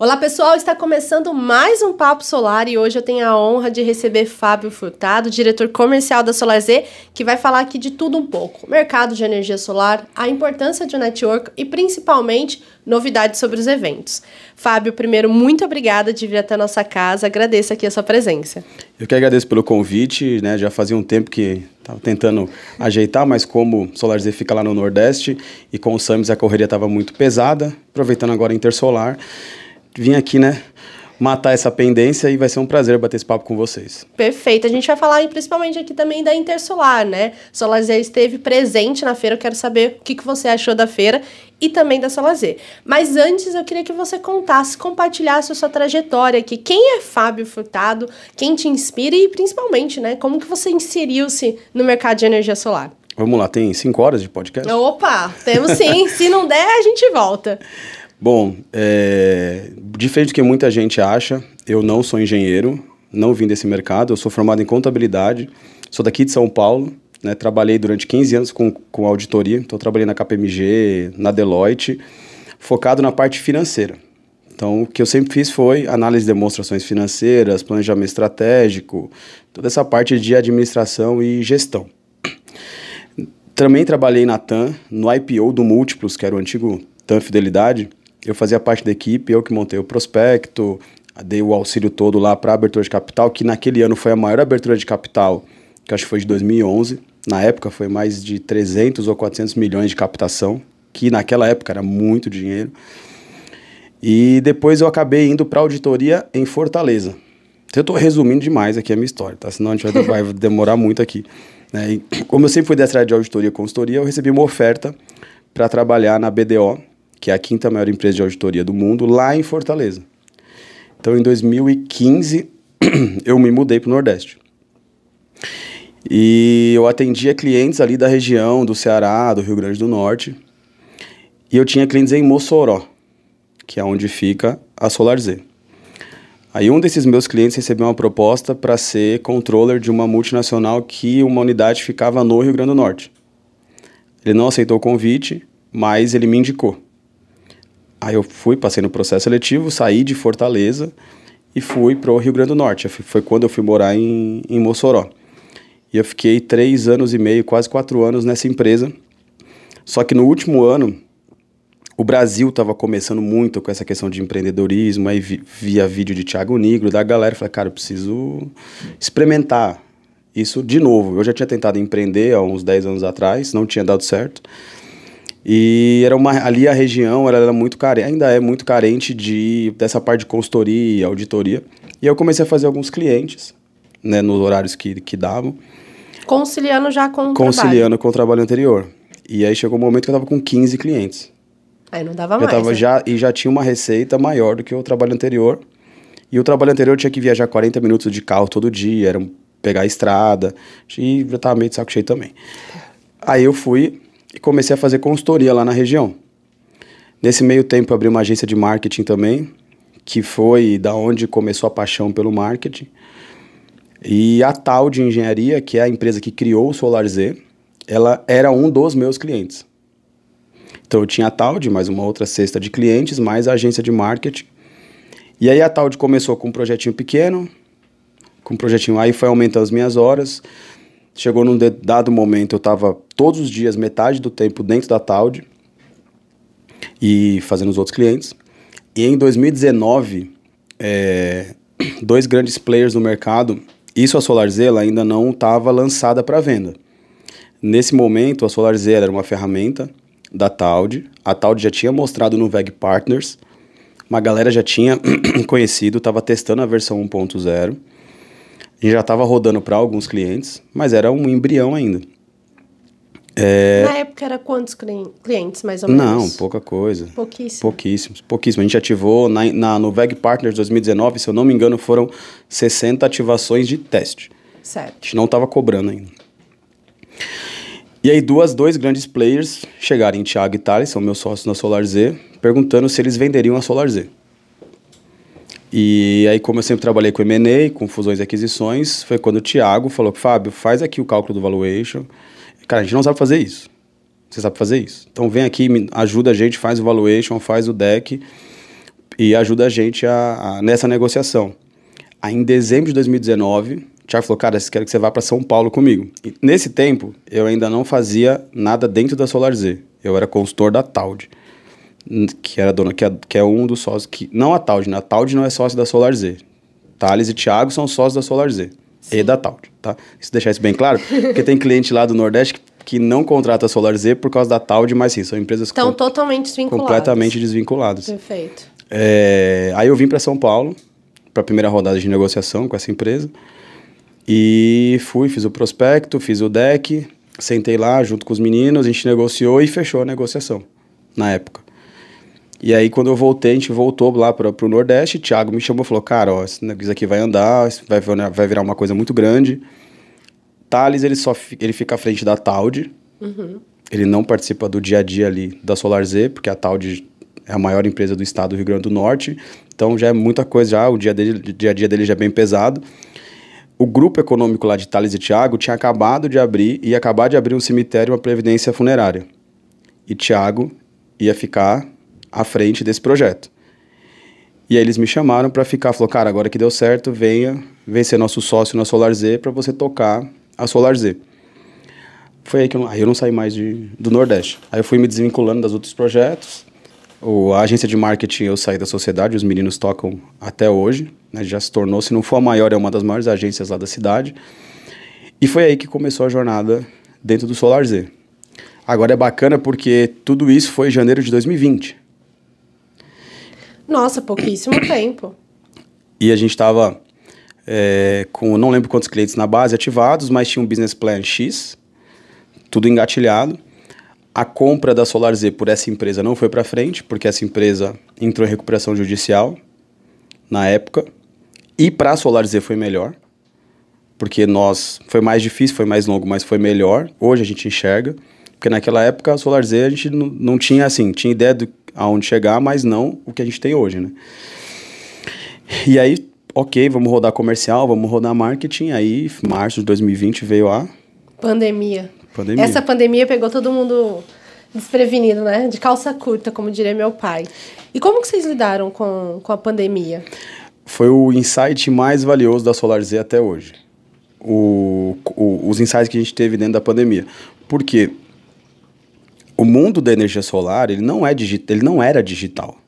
Olá pessoal, está começando mais um Papo Solar e hoje eu tenho a honra de receber Fábio Furtado, diretor comercial da Solar Z, que vai falar aqui de tudo um pouco: mercado de energia solar, a importância de network e principalmente novidades sobre os eventos. Fábio, primeiro, muito obrigada de vir até a nossa casa, agradeço aqui a sua presença. Eu que agradeço pelo convite, né? Já fazia um tempo que estava tentando ajeitar, mas como Solar Z fica lá no Nordeste e com o Samis a correria estava muito pesada, aproveitando agora a Intersolar vim aqui, né, matar essa pendência e vai ser um prazer bater esse papo com vocês. Perfeito. A gente vai falar principalmente aqui também da Intersolar, né? Solar Z esteve presente na feira, eu quero saber o que, que você achou da feira e também da Solar Z. Mas antes eu queria que você contasse, compartilhasse a sua trajetória aqui. Quem é Fábio Furtado? Quem te inspira e principalmente, né, como que você inseriu-se no mercado de energia solar? Vamos lá, tem cinco horas de podcast? Opa, temos sim. Se não der, a gente volta. Bom, é, diferente do que muita gente acha, eu não sou engenheiro, não vim desse mercado, eu sou formado em contabilidade, sou daqui de São Paulo, né, trabalhei durante 15 anos com, com auditoria, então trabalhei na KPMG, na Deloitte, focado na parte financeira. Então, o que eu sempre fiz foi análise de demonstrações financeiras, planejamento estratégico, toda essa parte de administração e gestão. Também trabalhei na TAM, no IPO do Múltiplos, que era o antigo TAM Fidelidade, eu fazia parte da equipe, eu que montei o prospecto, dei o auxílio todo lá para a abertura de capital, que naquele ano foi a maior abertura de capital, que acho que foi de 2011. Na época foi mais de 300 ou 400 milhões de captação, que naquela época era muito dinheiro. E depois eu acabei indo para auditoria em Fortaleza. Eu estou resumindo demais aqui a minha história, tá? Senão a gente vai, vai demorar muito aqui. Né? E como eu sempre fui dessa área de auditoria e consultoria, eu recebi uma oferta para trabalhar na BDO, que é a quinta maior empresa de auditoria do mundo, lá em Fortaleza. Então, em 2015, eu me mudei para o Nordeste. E eu atendia clientes ali da região, do Ceará, do Rio Grande do Norte. E eu tinha clientes em Mossoró, que é onde fica a Solar Z. Aí um desses meus clientes recebeu uma proposta para ser controller de uma multinacional que uma unidade ficava no Rio Grande do Norte. Ele não aceitou o convite, mas ele me indicou. Aí eu fui, passei no processo seletivo, saí de Fortaleza e fui para o Rio Grande do Norte. Foi quando eu fui morar em, em Mossoró. E eu fiquei três anos e meio, quase quatro anos nessa empresa. Só que no último ano, o Brasil estava começando muito com essa questão de empreendedorismo. Aí vi, via vídeo de Thiago Negro, da galera. Falei, cara, eu preciso experimentar isso de novo. Eu já tinha tentado empreender há uns 10 anos atrás, não tinha dado certo. E era uma, ali a região ela era muito carente, ainda é muito carente de, dessa parte de consultoria e auditoria. E eu comecei a fazer alguns clientes, né, nos horários que, que davam. Conciliando já com o Conciliando trabalho. com o trabalho anterior. E aí chegou um momento que eu estava com 15 clientes. Aí não dava eu mais. Tava né? já, e já tinha uma receita maior do que o trabalho anterior. E o trabalho anterior eu tinha que viajar 40 minutos de carro todo dia, era pegar a estrada. E já estava meio de saco cheio também. Aí eu fui e comecei a fazer consultoria lá na região. Nesse meio tempo, abri uma agência de marketing também, que foi da onde começou a paixão pelo marketing. E a Tal de Engenharia, que é a empresa que criou o Solar Z, ela era um dos meus clientes. Então eu tinha a Taud, mais uma outra cesta de clientes, mais a agência de marketing. E aí a Taud começou com um projetinho pequeno, com um projetinho aí foi aumentando as minhas horas. Chegou num dado momento, eu estava todos os dias, metade do tempo dentro da Taud e fazendo os outros clientes. E em 2019, é, dois grandes players no mercado, isso a SolarZ ela ainda não estava lançada para venda. Nesse momento, a SolarZ era uma ferramenta da Taud. A Taud já tinha mostrado no VEG Partners, uma galera já tinha conhecido, estava testando a versão 1.0 e já estava rodando para alguns clientes, mas era um embrião ainda. É... Na época era quantos clientes, mais ou menos? Não, pouca coisa. Pouquíssimo. Pouquíssimos, pouquíssimo. A gente ativou na, na, no VEG Partners 2019, se eu não me engano, foram 60 ativações de teste. Certo. A gente não estava cobrando ainda. E aí duas, dois grandes players chegaram, Thiago e Thales, são meus sócios na Solar Z, perguntando se eles venderiam a Solar Z. E aí, como eu sempre trabalhei com M&A, com fusões e aquisições, foi quando o Thiago falou, Fábio, faz aqui o cálculo do valuation. Cara, a gente não sabe fazer isso. Você sabe fazer isso. Então vem aqui, ajuda a gente, faz o valuation, faz o deck. e ajuda a gente a, a, nessa negociação. Aí, em dezembro de 2019, o Thiago falou, cara, quero que você vá para São Paulo comigo. E nesse tempo, eu ainda não fazia nada dentro da Solar Z. Eu era consultor da Taud, que era dona, que é, que é um dos sócios que não a Taud, né? A Taud não é sócio da Solar Z. Thales e Thiago são sócios da Solar Z Sim. e da Taud, tá? Se deixar isso bem claro, porque tem cliente lá do Nordeste que, que não contrata a Solar Z por causa da Taud, mas sim, são empresas Estão totalmente desvinculadas. Completamente desvinculadas. Perfeito. É, aí eu vim para São Paulo para a primeira rodada de negociação com essa empresa e fui, fiz o prospecto, fiz o deck, sentei lá junto com os meninos, a gente negociou e fechou a negociação na época. E aí, quando eu voltei, a gente voltou lá para o Nordeste, o Thiago me chamou e falou, cara, ó, negócio aqui vai andar, vai, vai virar uma coisa muito grande. Thales, ele só ele fica à frente da Taud, uhum. ele não participa do dia a dia ali da Solar Z, porque a Taud é a maior empresa do estado do Rio Grande do Norte, então já é muita coisa, já o dia, dele, dia a dia dele já é bem pesado. O grupo econômico lá de Thales e Thiago tinha acabado de abrir, ia acabar de abrir um cemitério e uma previdência funerária. E Thiago ia ficar à frente desse projeto. E aí eles me chamaram para ficar, falou, cara, agora que deu certo, venha, vem ser nosso sócio na Solar Z para você tocar a Solar Z. Foi aí que eu, aí eu não saí mais de, do Nordeste. Aí eu fui me desvinculando dos outros projetos. O, a agência de marketing eu saí da sociedade, os meninos tocam até hoje, né, já se tornou, se não for a maior, é uma das maiores agências lá da cidade. E foi aí que começou a jornada dentro do Solar Z. Agora é bacana porque tudo isso foi em janeiro de 2020. Nossa, pouquíssimo tempo. E a gente estava é, com, não lembro quantos clientes na base ativados, mas tinha um business plan X, tudo engatilhado. A compra da Solar Z por essa empresa não foi para frente, porque essa empresa entrou em recuperação judicial na época. E para a Solar Z foi melhor, porque nós foi mais difícil, foi mais longo, mas foi melhor. Hoje a gente enxerga, porque naquela época a Solar Z a gente não, não tinha assim, tinha ideia do aonde chegar, mas não o que a gente tem hoje, né? E aí, ok, vamos rodar comercial, vamos rodar marketing. Aí, março de 2020 veio a pandemia. pandemia. Essa pandemia pegou todo mundo desprevenido, né? De calça curta, como diria meu pai. E como que vocês lidaram com, com a pandemia? Foi o insight mais valioso da Solar Z até hoje. O, o, os insights que a gente teve dentro da pandemia. Por quê? O mundo da energia solar, ele não, é digital, ele não era digital.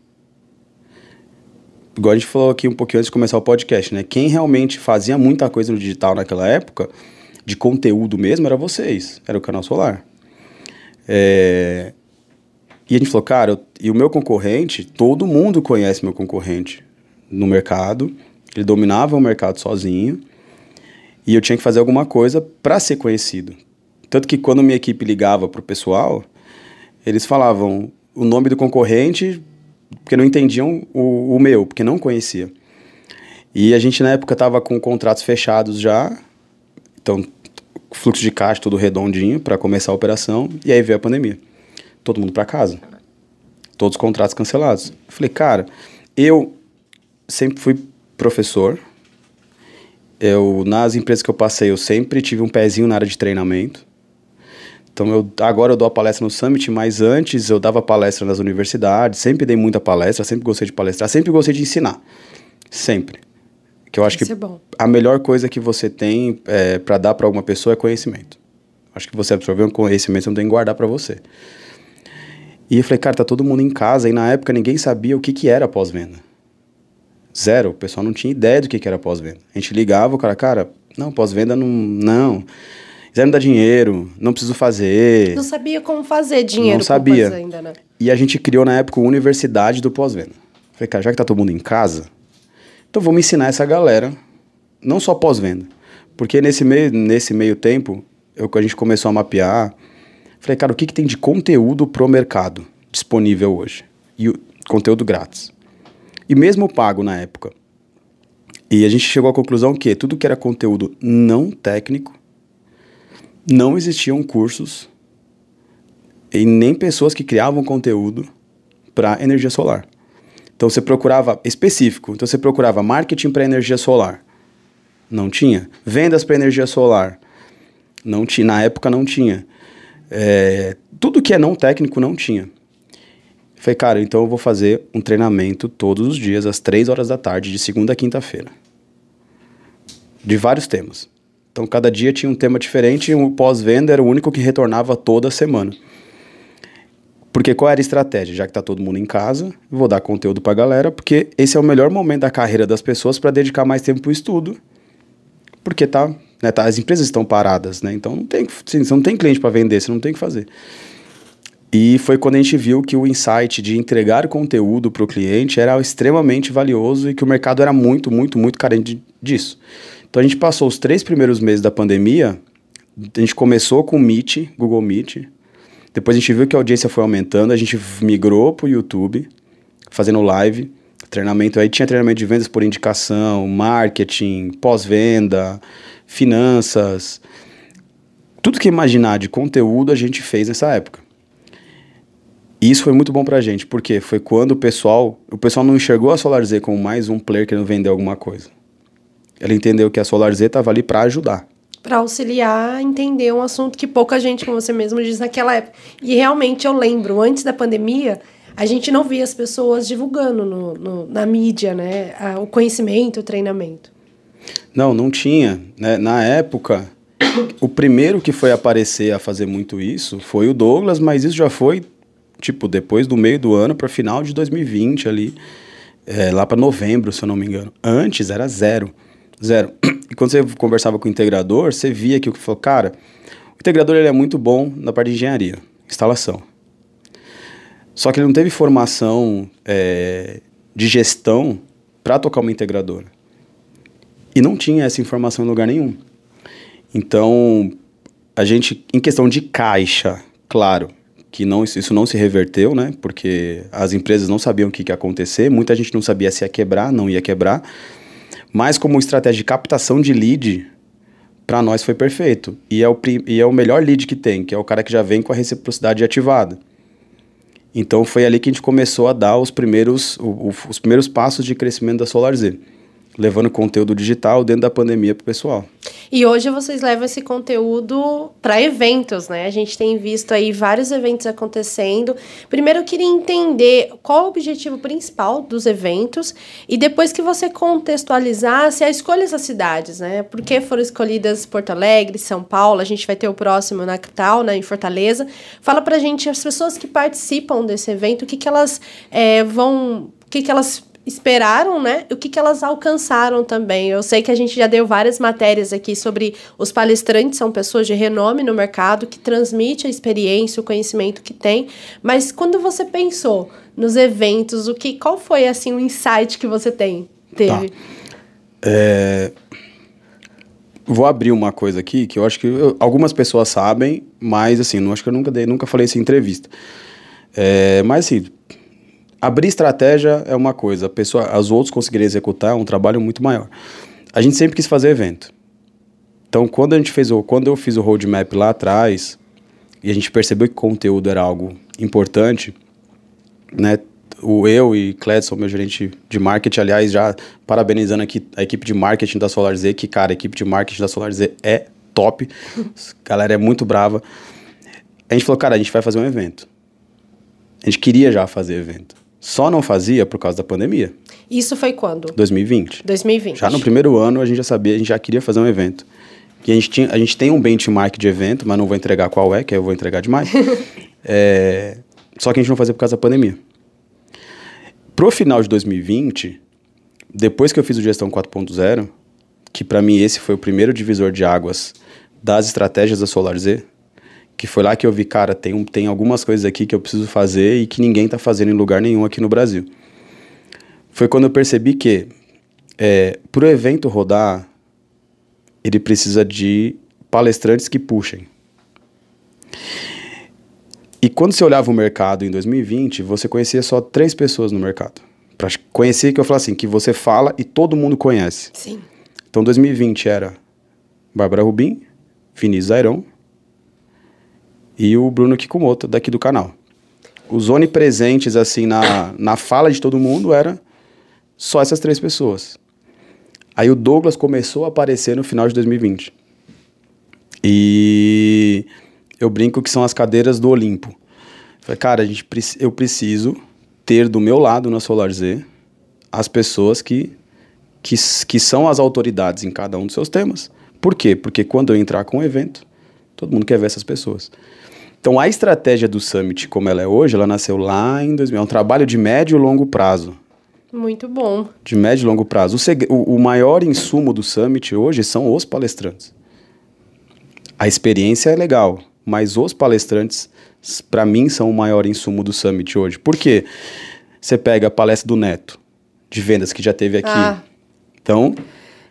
Igual a gente falou aqui um pouquinho antes de começar o podcast, né? Quem realmente fazia muita coisa no digital naquela época, de conteúdo mesmo, era vocês, era o canal solar. É... E a gente falou, cara, eu... e o meu concorrente, todo mundo conhece meu concorrente no mercado, ele dominava o mercado sozinho, e eu tinha que fazer alguma coisa para ser conhecido. Tanto que quando minha equipe ligava para o pessoal, eles falavam o nome do concorrente porque não entendiam o, o meu, porque não conhecia. E a gente na época estava com contratos fechados já, então fluxo de caixa tudo redondinho para começar a operação, e aí veio a pandemia. Todo mundo para casa. Todos os contratos cancelados. falei, cara, eu sempre fui professor. Eu nas empresas que eu passei, eu sempre tive um pezinho na área de treinamento. Então, eu, agora eu dou a palestra no Summit, mas antes eu dava palestra nas universidades, sempre dei muita palestra, sempre gostei de palestrar, sempre gostei de ensinar. Sempre. Que eu acho Isso que é a melhor coisa que você tem é, para dar para alguma pessoa é conhecimento. Acho que você absorveu um conhecimento, você não tem que guardar para você. E eu falei, cara, tá todo mundo em casa, e na época ninguém sabia o que, que era pós-venda. Zero. O pessoal não tinha ideia do que, que era pós-venda. A gente ligava, o cara, cara, não, pós-venda não. Não quiser me dar dinheiro, não preciso fazer. Não sabia como fazer dinheiro. Não sabia. Ainda, né? E a gente criou na época a Universidade do Pós-Venda. Falei, cara, já que tá todo mundo em casa, então vamos ensinar essa galera, não só pós-venda. Porque nesse meio, nesse meio tempo, eu, a gente começou a mapear, falei, cara, o que, que tem de conteúdo pro mercado disponível hoje? E o conteúdo grátis. E mesmo pago na época. E a gente chegou à conclusão que tudo que era conteúdo não técnico não existiam cursos e nem pessoas que criavam conteúdo para energia solar. Então você procurava específico, então você procurava marketing para energia solar. Não tinha. Vendas para energia solar. Não tinha. Na época não tinha. É, tudo que é não técnico não tinha. Falei, cara, então eu vou fazer um treinamento todos os dias, às três horas da tarde, de segunda a quinta-feira. De vários temas. Então, cada dia tinha um tema diferente e o pós-venda era o único que retornava toda semana. Porque qual era a estratégia? Já que está todo mundo em casa, vou dar conteúdo para a galera, porque esse é o melhor momento da carreira das pessoas para dedicar mais tempo para o estudo. Porque tá, né, tá, as empresas estão paradas, né? Então não tem, você não tem cliente para vender, você não tem o que fazer. E foi quando a gente viu que o insight de entregar conteúdo para o cliente era extremamente valioso e que o mercado era muito, muito, muito carente disso. Então a gente passou os três primeiros meses da pandemia, a gente começou com Meet, Google Meet, depois a gente viu que a audiência foi aumentando, a gente migrou para o YouTube, fazendo live, treinamento. Aí tinha treinamento de vendas por indicação, marketing, pós-venda, finanças. Tudo que imaginar de conteúdo a gente fez nessa época. E isso foi muito bom pra gente, porque foi quando o pessoal, o pessoal não enxergou a SolarZ como mais um player querendo vender alguma coisa. Ele entendeu que a SolarZ estava ali para ajudar para auxiliar a entender um assunto que pouca gente, como você mesmo diz, naquela época. E realmente eu lembro, antes da pandemia, a gente não via as pessoas divulgando no, no na mídia, né, o conhecimento, o treinamento. Não, não tinha. Né? Na época, o primeiro que foi aparecer a fazer muito isso foi o Douglas, mas isso já foi, tipo, depois do meio do ano para final de 2020 ali, é, lá para novembro, se eu não me engano. Antes era zero. Zero. E quando você conversava com o integrador, você via que o que falou, cara, o integrador ele é muito bom na parte de engenharia, instalação. Só que ele não teve formação é, de gestão para tocar uma integradora. E não tinha essa informação em lugar nenhum. Então, a gente, em questão de caixa, claro, que não, isso não se reverteu, né? Porque as empresas não sabiam o que, que ia acontecer, muita gente não sabia se ia quebrar, não ia quebrar. Mas como estratégia de captação de lead, para nós foi perfeito. E é, o, e é o melhor lead que tem, que é o cara que já vem com a reciprocidade ativada. Então foi ali que a gente começou a dar os primeiros, o, o, os primeiros passos de crescimento da SolarZ levando conteúdo digital dentro da pandemia para o pessoal. E hoje vocês levam esse conteúdo para eventos, né? A gente tem visto aí vários eventos acontecendo. Primeiro eu queria entender qual o objetivo principal dos eventos e depois que você contextualizasse a escolha das cidades, né? Por que foram escolhidas Porto Alegre, São Paulo? A gente vai ter o próximo na Natal, né, em Fortaleza. Fala pra gente as pessoas que participam desse evento, o que que elas é, vão, o que que elas esperaram, né? O que, que elas alcançaram também. Eu sei que a gente já deu várias matérias aqui sobre os palestrantes, são pessoas de renome no mercado que transmite a experiência, o conhecimento que tem. Mas quando você pensou nos eventos, o que, qual foi assim o insight que você tem teve? Tá. É... Vou abrir uma coisa aqui que eu acho que eu, algumas pessoas sabem, mas assim, não acho que eu nunca dei, nunca falei isso em entrevista. É, mas assim, abrir estratégia é uma coisa, a pessoa, os outros conseguirem executar é um trabalho muito maior. A gente sempre quis fazer evento. Então, quando a gente fez o, quando eu fiz o roadmap lá atrás e a gente percebeu que conteúdo era algo importante, né? O eu e Cledson, meu gerente de marketing, aliás, já parabenizando aqui a equipe de marketing da SolarZ, que cara, a equipe de marketing da SolarZ é top. A galera é muito brava. A gente falou, cara, a gente vai fazer um evento. A gente queria já fazer evento. Só não fazia por causa da pandemia. Isso foi quando? 2020. 2020. Já no primeiro ano a gente já sabia, a gente já queria fazer um evento. E a gente, tinha, a gente tem um benchmark de evento, mas não vou entregar qual é, que eu vou entregar demais. é, só que a gente não fazia por causa da pandemia. Pro final de 2020, depois que eu fiz o Gestão 4.0, que para mim esse foi o primeiro divisor de águas das estratégias da SolarZ, que foi lá que eu vi, cara, tem, um, tem algumas coisas aqui que eu preciso fazer e que ninguém está fazendo em lugar nenhum aqui no Brasil. Foi quando eu percebi que, é, para o evento rodar, ele precisa de palestrantes que puxem. E quando você olhava o mercado em 2020, você conhecia só três pessoas no mercado. Para conhecer, que eu falo assim, que você fala e todo mundo conhece. Sim. Então, 2020 era Bárbara Rubim, Vinícius Airão e o Bruno Kikumoto, daqui do canal. Os onipresentes, assim, na, na fala de todo mundo era só essas três pessoas. Aí o Douglas começou a aparecer no final de 2020. E eu brinco que são as cadeiras do Olimpo. Falei, cara, a gente, eu preciso ter do meu lado na Solar Z as pessoas que, que, que são as autoridades em cada um dos seus temas. Por quê? Porque quando eu entrar com um evento, todo mundo quer ver essas pessoas. Então, a estratégia do Summit, como ela é hoje, ela nasceu lá em 2000. É um trabalho de médio e longo prazo. Muito bom. De médio e longo prazo. O, o, o maior insumo do Summit hoje são os palestrantes. A experiência é legal, mas os palestrantes, para mim, são o maior insumo do Summit hoje. Por quê? Você pega a palestra do Neto, de vendas, que já teve aqui. Ah. Então,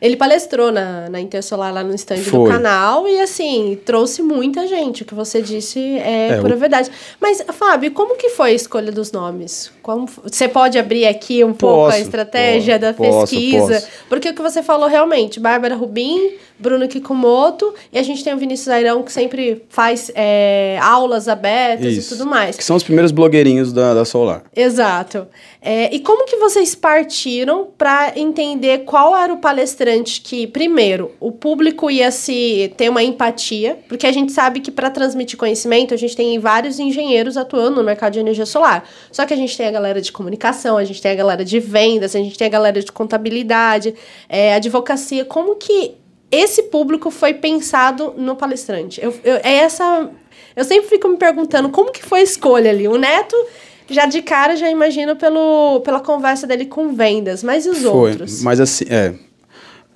ele palestrou na, na Intersolar lá no stand Foi. do canal e, assim, trouxe muita gente. O que você disse é, é pura o... verdade. Mas, Fábio, como que foi a escolha dos nomes? Como, você pode abrir aqui um posso, pouco a estratégia posso, da pesquisa? Posso, Porque o que você falou realmente, Bárbara Rubim, Bruno Kikumoto, e a gente tem o Vinícius Airão, que sempre faz é, aulas abertas Isso. e tudo mais. Que são os primeiros blogueirinhos da, da Solar. Exato. É, e como que vocês partiram para entender qual era o palestrante que, primeiro, o público ia se ter uma empatia, porque a gente sabe que para transmitir conhecimento, a gente tem vários engenheiros atuando no mercado de energia solar. Só que a gente tem a galera de comunicação, a gente tem a galera de vendas, a gente tem a galera de contabilidade, é, advocacia. Como que esse público foi pensado no palestrante? Eu, eu, é essa. Eu sempre fico me perguntando como que foi a escolha ali. O Neto já de cara já imagino pelo, pela conversa dele com vendas, mas e os foi, outros? Mas assim, é.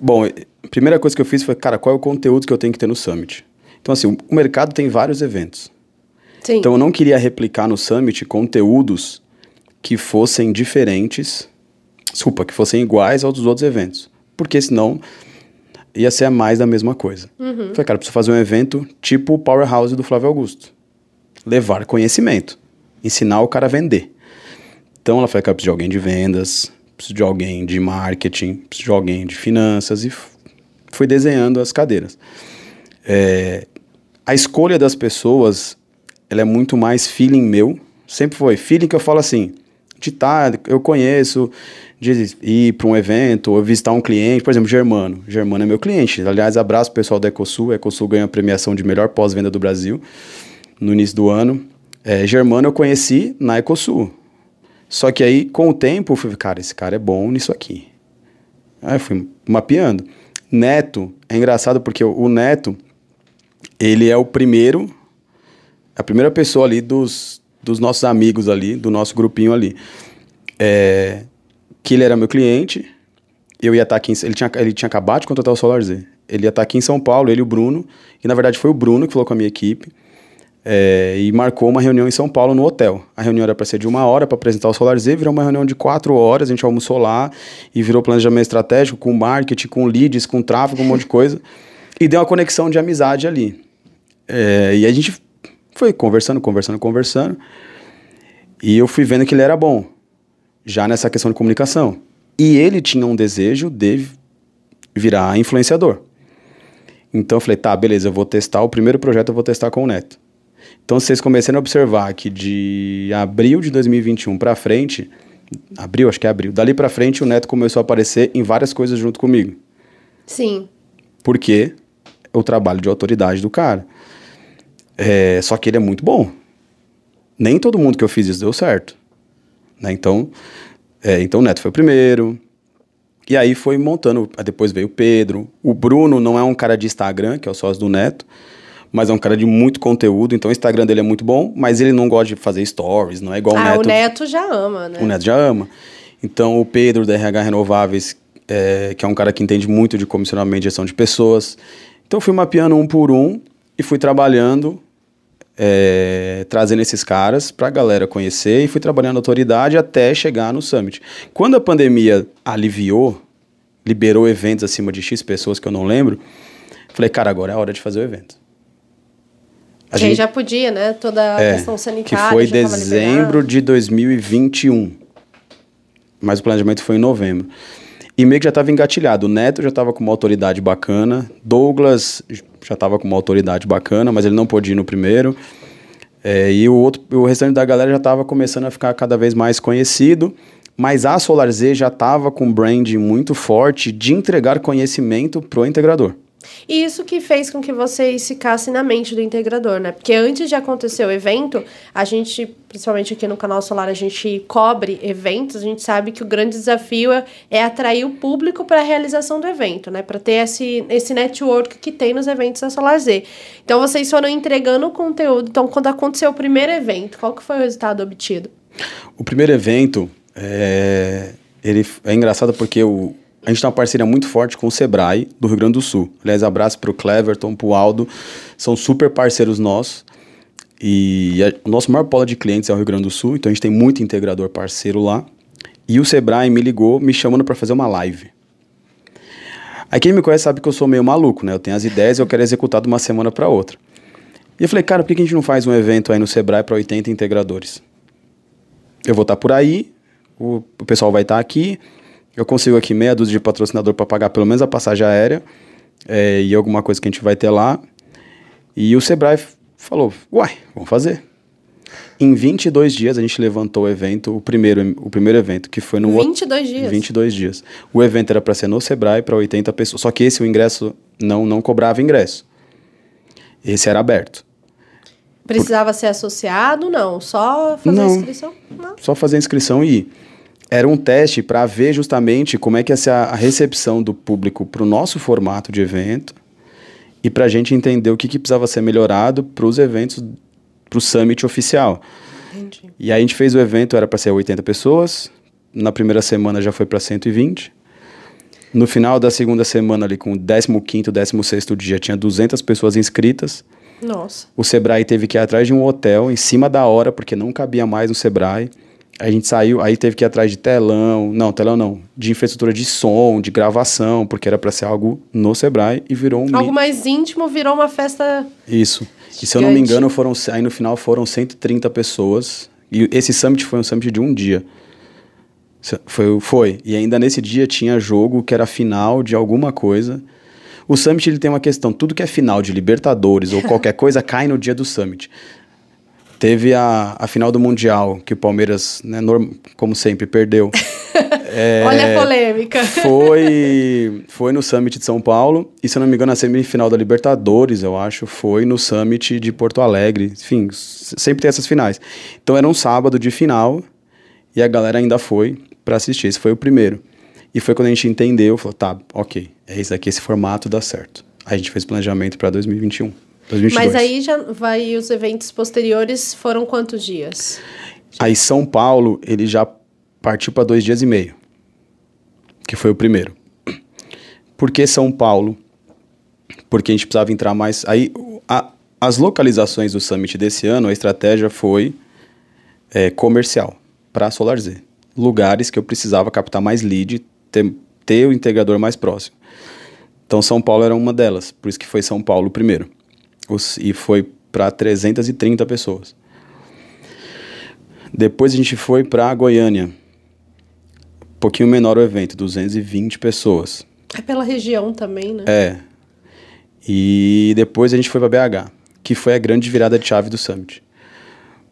Bom, a primeira coisa que eu fiz foi, cara, qual é o conteúdo que eu tenho que ter no Summit? Então, assim, o mercado tem vários eventos. Sim. Então, eu não queria replicar no Summit conteúdos que fossem diferentes, desculpa, que fossem iguais aos dos outros eventos. Porque senão ia ser mais da mesma coisa. Uhum. Falei, cara, preciso fazer um evento tipo o Powerhouse do Flávio Augusto. Levar conhecimento ensinar o cara a vender. Então ela falou, cara, preciso de alguém de vendas, preciso de alguém de marketing, preciso de alguém de finanças e fui desenhando as cadeiras. É, a escolha das pessoas, ela é muito mais feeling meu, sempre foi. Feeling que eu falo assim, de tá, eu conheço, de ir para um evento ou visitar um cliente, por exemplo, Germano. Germano é meu cliente. Aliás, abraço o pessoal da Ecosul. A Ecosul ganhou a premiação de melhor pós-venda do Brasil no início do ano. É, Germano eu conheci na Ecosul. Só que aí, com o tempo, eu fui, cara, esse cara é bom nisso aqui. Aí eu fui mapeando. Neto, é engraçado porque o Neto, ele é o primeiro, a primeira pessoa ali dos, dos nossos amigos ali, do nosso grupinho ali. É, que ele era meu cliente, eu ia estar aqui, em, ele, tinha, ele tinha acabado de contratar o Solar Z. Ele ia estar aqui em São Paulo, ele e o Bruno, e na verdade foi o Bruno que falou com a minha equipe. É, e marcou uma reunião em São Paulo no hotel. A reunião era para ser de uma hora para apresentar o Solar Z, virou uma reunião de quatro horas, a gente almoçou lá e virou planejamento estratégico com marketing, com leads, com tráfego, um monte de coisa. E deu uma conexão de amizade ali. É, e a gente foi conversando, conversando, conversando. E eu fui vendo que ele era bom, já nessa questão de comunicação. E ele tinha um desejo de virar influenciador. Então eu falei, tá, beleza, eu vou testar. O primeiro projeto eu vou testar com o Neto. Então, vocês começaram a observar que de abril de 2021 para frente, abril, acho que é abril, dali para frente o Neto começou a aparecer em várias coisas junto comigo. Sim. Porque o trabalho de autoridade do cara. É, só que ele é muito bom. Nem todo mundo que eu fiz isso deu certo. Né? Então, é, então o Neto foi o primeiro. E aí foi montando. Depois veio o Pedro. O Bruno não é um cara de Instagram, que é o sócio do Neto mas é um cara de muito conteúdo, então o Instagram dele é muito bom, mas ele não gosta de fazer stories, não é igual ah, o Neto. o Neto já ama, né? O Neto já ama. Então o Pedro da RH Renováveis, é, que é um cara que entende muito de comissionamento e gestão de pessoas. Então eu fui mapeando um por um e fui trabalhando, é, trazendo esses caras para a galera conhecer e fui trabalhando a autoridade até chegar no Summit. Quando a pandemia aliviou, liberou eventos acima de X pessoas que eu não lembro, falei, cara, agora é a hora de fazer o evento. A gente já podia, né? Toda a é, questão sanitária. Que foi dezembro de 2021. Mas o planejamento foi em novembro. E meio que já estava engatilhado. O Neto já estava com uma autoridade bacana. Douglas já estava com uma autoridade bacana, mas ele não pôde ir no primeiro. É, e o, outro, o restante da galera já estava começando a ficar cada vez mais conhecido. Mas a SolarZ já estava com um brand muito forte de entregar conhecimento para o integrador. E isso que fez com que vocês ficassem na mente do integrador, né? Porque antes de acontecer o evento, a gente, principalmente aqui no canal Solar, a gente cobre eventos, a gente sabe que o grande desafio é, é atrair o público para a realização do evento, né? Para ter esse, esse network que tem nos eventos da Solar Z. Então vocês foram entregando o conteúdo. Então, quando aconteceu o primeiro evento, qual que foi o resultado obtido? O primeiro evento é, ele é engraçado porque o, a gente tem uma parceria muito forte com o Sebrae do Rio Grande do Sul. Aliás, abraço para o Cleverton, para o Aldo, são super parceiros nossos. E a, o nosso maior polo de clientes é o Rio Grande do Sul, então a gente tem muito integrador parceiro lá. E o Sebrae me ligou me chamando para fazer uma live. Aí quem me conhece sabe que eu sou meio maluco, né? Eu tenho as ideias e eu quero executar de uma semana para outra. E eu falei, cara, por que a gente não faz um evento aí no Sebrae para 80 integradores? Eu vou estar tá por aí, o, o pessoal vai estar tá aqui, eu consigo aqui meia dúzia de patrocinador para pagar pelo menos a passagem aérea é, e alguma coisa que a gente vai ter lá. E o Sebrae falou, uai, vamos fazer. Em 22 dias a gente levantou o evento, o primeiro, o primeiro evento, que foi no 22 outro, dias. 22 dias. O evento era para ser no Sebrae para 80 pessoas, só que esse o ingresso não não cobrava ingresso. Esse era aberto. Precisava Por... ser associado? Não, só fazer não, a inscrição? Não. Só fazer a inscrição e ir era um teste para ver justamente como é que ia ser a, recepção do público para o nosso formato de evento e para a gente entender o que, que precisava ser melhorado para os eventos, para o summit oficial. Entendi. E aí a gente fez o evento, era para ser 80 pessoas, na primeira semana já foi para 120. No final da segunda semana, ali com o 15º, 16º dia, tinha 200 pessoas inscritas. Nossa. O Sebrae teve que ir atrás de um hotel em cima da hora, porque não cabia mais no Sebrae. A gente saiu, aí teve que ir atrás de telão, não, telão não, de infraestrutura de som, de gravação, porque era para ser algo no Sebrae e virou um... Algo mais íntimo, virou uma festa... Isso. E se eu não me engano, foram, aí no final foram 130 pessoas, e esse summit foi um summit de um dia. Foi, foi. E ainda nesse dia tinha jogo que era final de alguma coisa. O Summit ele tem uma questão, tudo que é final de Libertadores ou qualquer coisa cai no dia do Summit. Teve a, a final do Mundial, que o Palmeiras, né, norm, como sempre, perdeu. é, Olha a polêmica. Foi, foi no Summit de São Paulo, e se eu não me engano, a semifinal da Libertadores, eu acho, foi no Summit de Porto Alegre. Enfim, sempre tem essas finais. Então era um sábado de final, e a galera ainda foi para assistir. Esse foi o primeiro. E foi quando a gente entendeu, falou, tá, ok, é isso aqui, esse formato dá certo. Aí a gente fez planejamento para 2021. 2022. Mas aí já vai os eventos posteriores foram quantos dias? Aí São Paulo, ele já partiu para dois dias e meio, que foi o primeiro. Por que São Paulo? Porque a gente precisava entrar mais. Aí a, as localizações do summit desse ano, a estratégia foi é, comercial para Solar Z. Lugares que eu precisava captar mais lead, ter, ter o integrador mais próximo. Então São Paulo era uma delas, por isso que foi São Paulo primeiro os, e foi para 330 pessoas. Depois a gente foi para Goiânia. Um pouquinho menor o evento, 220 pessoas. É pela região também, né? É. E depois a gente foi para BH, que foi a grande virada de chave do Summit.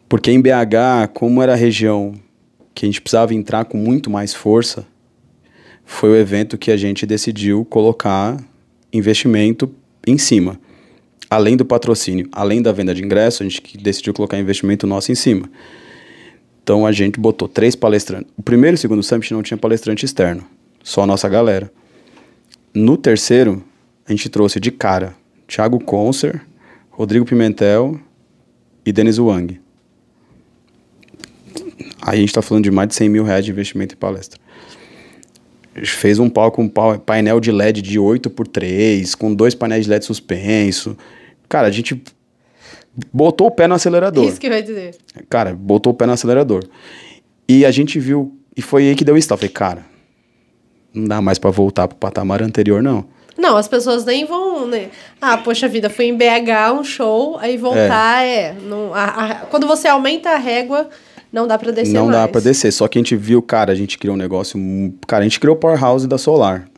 Porque em BH, como era a região que a gente precisava entrar com muito mais força, foi o evento que a gente decidiu colocar investimento em cima além do patrocínio, além da venda de ingresso, a gente decidiu colocar investimento nosso em cima. Então a gente botou três palestrantes. O primeiro e o segundo summit não tinha palestrante externo, só a nossa galera. No terceiro, a gente trouxe de cara Thiago Concer, Rodrigo Pimentel e Denis Wang. Aí a gente está falando de mais de 100 mil reais de investimento em palestra. A gente fez um palco, um painel de LED de 8 por 3 com dois painéis de LED suspenso. Cara, a gente botou o pé no acelerador. Isso que vai dizer. Cara, botou o pé no acelerador. E a gente viu, e foi aí que deu isso. Eu falei, cara, não dá mais para voltar pro patamar anterior, não. Não, as pessoas nem vão, né? Ah, poxa vida, fui em BH, um show, aí voltar é. é não, a, a, quando você aumenta a régua, não dá para descer Não mais. dá para descer, só que a gente viu, cara, a gente criou um negócio, cara, a gente criou o Powerhouse da Solar.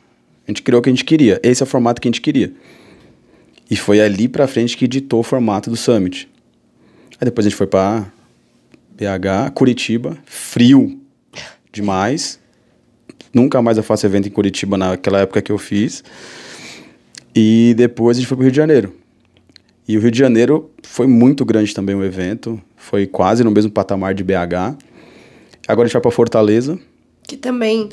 A gente criou o que a gente queria. Esse é o formato que a gente queria. E foi ali pra frente que ditou o formato do Summit. Aí depois a gente foi pra BH, Curitiba, frio demais. Nunca mais eu faço evento em Curitiba naquela época que eu fiz. E depois a gente foi para o Rio de Janeiro. E o Rio de Janeiro foi muito grande também o evento, foi quase no mesmo patamar de BH. Agora a gente vai para Fortaleza. Que também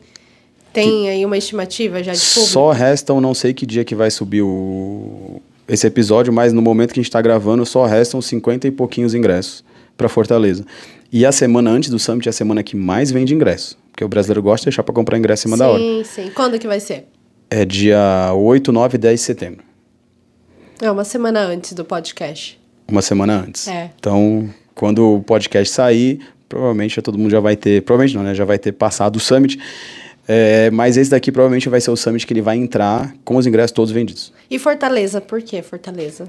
tem que aí uma estimativa já de público? Só restam, não sei que dia que vai subir o, esse episódio, mas no momento que a gente está gravando, só restam 50 e pouquinhos ingressos para Fortaleza. E a semana antes do Summit é a semana que mais vende ingresso. Porque o brasileiro gosta de deixar para comprar ingresso em cima sim, da hora. Sim, sim. Quando que vai ser? É dia 8, 9 e 10 de setembro. É uma semana antes do podcast. Uma semana antes. É. Então, quando o podcast sair, provavelmente todo mundo já vai ter. Provavelmente não, né? Já vai ter passado o Summit. É, mas esse daqui provavelmente vai ser o Summit que ele vai entrar com os ingressos todos vendidos. E Fortaleza, por que Fortaleza?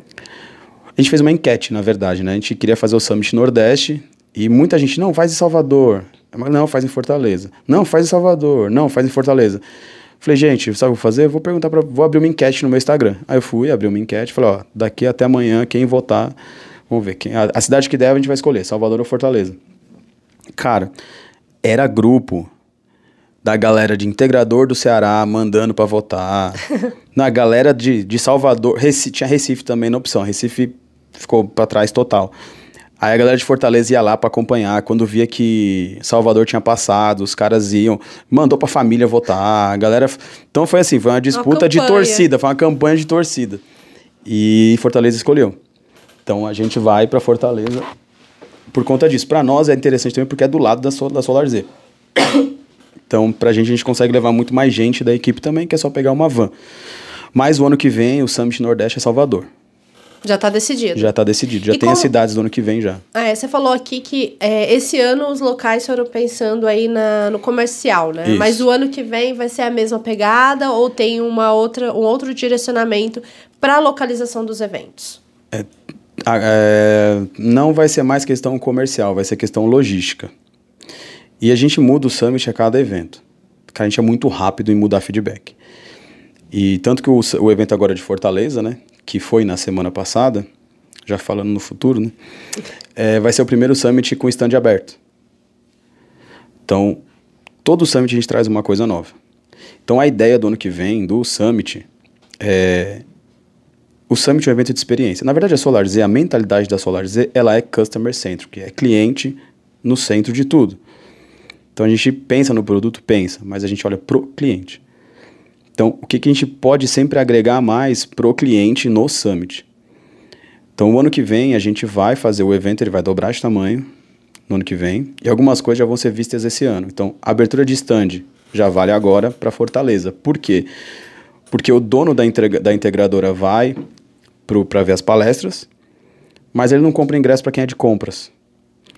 A gente fez uma enquete, na verdade, né? A gente queria fazer o Summit Nordeste e muita gente, não, faz em Salvador. Não, faz em Fortaleza. Não, faz em Salvador. Não, faz em Fortaleza. Falei, gente, sabe o que vou fazer? Vou perguntar para, vou abrir uma enquete no meu Instagram. Aí eu fui, abri uma enquete, falei, ó, daqui até amanhã quem votar, vamos ver quem, a, a cidade que der a gente vai escolher, Salvador ou Fortaleza. Cara, era grupo da galera de integrador do Ceará mandando para votar. Na galera de, de Salvador, Recife, tinha Recife também na opção. Recife ficou para trás total. Aí a galera de Fortaleza ia lá para acompanhar. Quando via que Salvador tinha passado, os caras iam, mandou pra família votar. A galera. Então foi assim, foi uma disputa uma de torcida, foi uma campanha de torcida. E Fortaleza escolheu. Então a gente vai para Fortaleza por conta disso. Para nós é interessante também porque é do lado da, da Solar Z. Então, pra gente, a gente consegue levar muito mais gente da equipe também, que é só pegar uma van. Mas o ano que vem, o Summit Nordeste é Salvador. Já está decidido. Já está decidido. Já e tem como... as cidades do ano que vem já. É, você falou aqui que é, esse ano os locais foram pensando aí na, no comercial, né? Isso. Mas o ano que vem vai ser a mesma pegada ou tem uma outra, um outro direcionamento para a localização dos eventos? É, é, não vai ser mais questão comercial, vai ser questão logística. E a gente muda o summit a cada evento. Porque a gente é muito rápido em mudar feedback. E tanto que o, o evento agora de Fortaleza, né, que foi na semana passada, já falando no futuro, né, é, vai ser o primeiro summit com stand aberto. Então, todo summit a gente traz uma coisa nova. Então, a ideia do ano que vem, do summit, é... O Summit é um evento de experiência. Na verdade, a SolarZ, a mentalidade da SolarZ, ela é customer centric, é cliente no centro de tudo. Então a gente pensa no produto, pensa, mas a gente olha pro cliente. Então, o que, que a gente pode sempre agregar mais pro cliente no Summit? Então, o ano que vem a gente vai fazer o evento, ele vai dobrar de tamanho no ano que vem, e algumas coisas já vão ser vistas esse ano. Então, abertura de stand já vale agora para Fortaleza. Por quê? Porque o dono da, da integradora vai para ver as palestras, mas ele não compra ingresso para quem é de compras.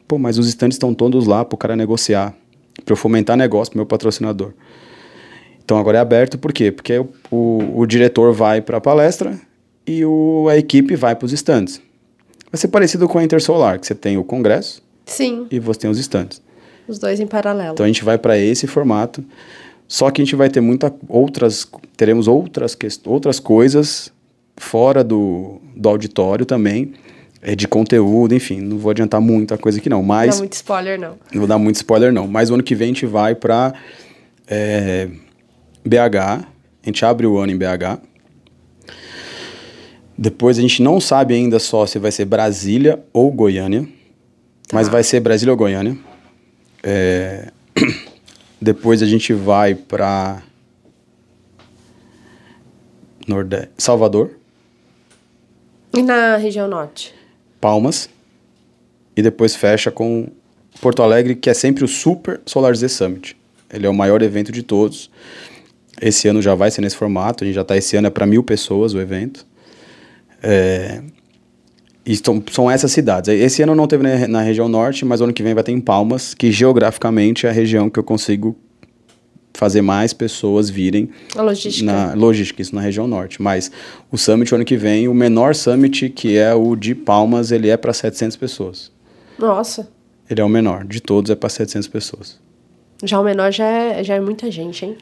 Pô, mas os stands estão todos lá para o cara negociar para eu fomentar negócio para meu patrocinador. Então agora é aberto, por quê? Porque o, o, o diretor vai para a palestra e o, a equipe vai para os stands. Vai ser parecido com a Intersolar, que você tem o congresso Sim. e você tem os stands. Os dois em paralelo. Então a gente vai para esse formato. Só que a gente vai ter muitas outras, teremos outras, outras coisas fora do, do auditório também, é de conteúdo, enfim, não vou adiantar muita coisa aqui não, mas... Não dá muito spoiler não. Não vou dar muito spoiler não, mas o ano que vem a gente vai para é, BH, a gente abre o ano em BH, depois a gente não sabe ainda só se vai ser Brasília ou Goiânia, tá. mas vai ser Brasília ou Goiânia. É, depois a gente vai para Nordeste, Salvador. E na região norte? Palmas e depois fecha com Porto Alegre, que é sempre o Super Solar Z Summit. Ele é o maior evento de todos. Esse ano já vai ser nesse formato, a gente já está esse ano é para mil pessoas o evento. É, são essas cidades. Esse ano não teve na, na região norte, mas ano que vem vai ter em Palmas, que geograficamente é a região que eu consigo fazer mais pessoas virem. A logística. Na logística, isso na região norte. Mas o summit ano que vem, o menor summit, que é o de Palmas, ele é para 700 pessoas. Nossa. Ele é o menor, de todos é para 700 pessoas. Já o menor já é, já é muita gente, hein?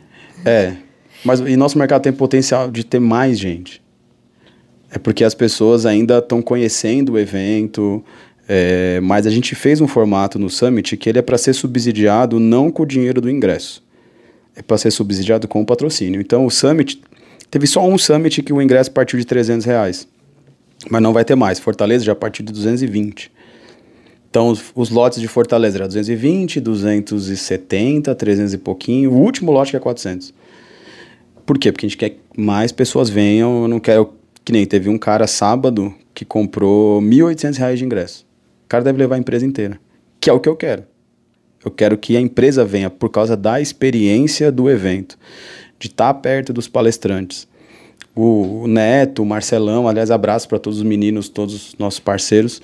É. Mas e nosso mercado tem potencial de ter mais gente. É porque as pessoas ainda estão conhecendo o evento, é, mas a gente fez um formato no Summit que ele é para ser subsidiado não com o dinheiro do ingresso é para ser subsidiado com o patrocínio. Então, o Summit Teve só um summit que o ingresso partiu de 300 reais. Mas não vai ter mais. Fortaleza já partiu de 220. Então, os, os lotes de Fortaleza era 220, 270, 300 e pouquinho. O último lote que é 400. Por quê? Porque a gente quer que mais pessoas venham. Eu não quero. Que nem teve um cara sábado que comprou R$ 1.800 de ingresso. O cara deve levar a empresa inteira. Que é o que eu quero. Eu quero que a empresa venha por causa da experiência do evento, de estar perto dos palestrantes. O, o Neto, o Marcelão, aliás, abraço para todos os meninos, todos os nossos parceiros.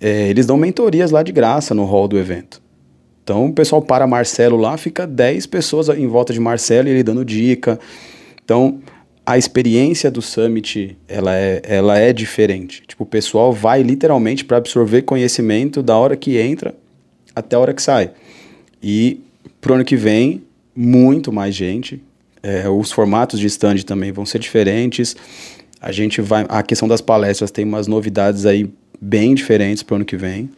É, eles dão mentorias lá de graça no hall do evento. Então o pessoal para Marcelo lá, fica 10 pessoas em volta de Marcelo e ele dando dica. Então a experiência do Summit ela é, ela é diferente. Tipo, o pessoal vai literalmente para absorver conhecimento da hora que entra até a hora que sai. E pro ano que vem, muito mais gente. É, os formatos de stand também vão ser diferentes. A gente vai. A questão das palestras tem umas novidades aí bem diferentes para o ano que vem.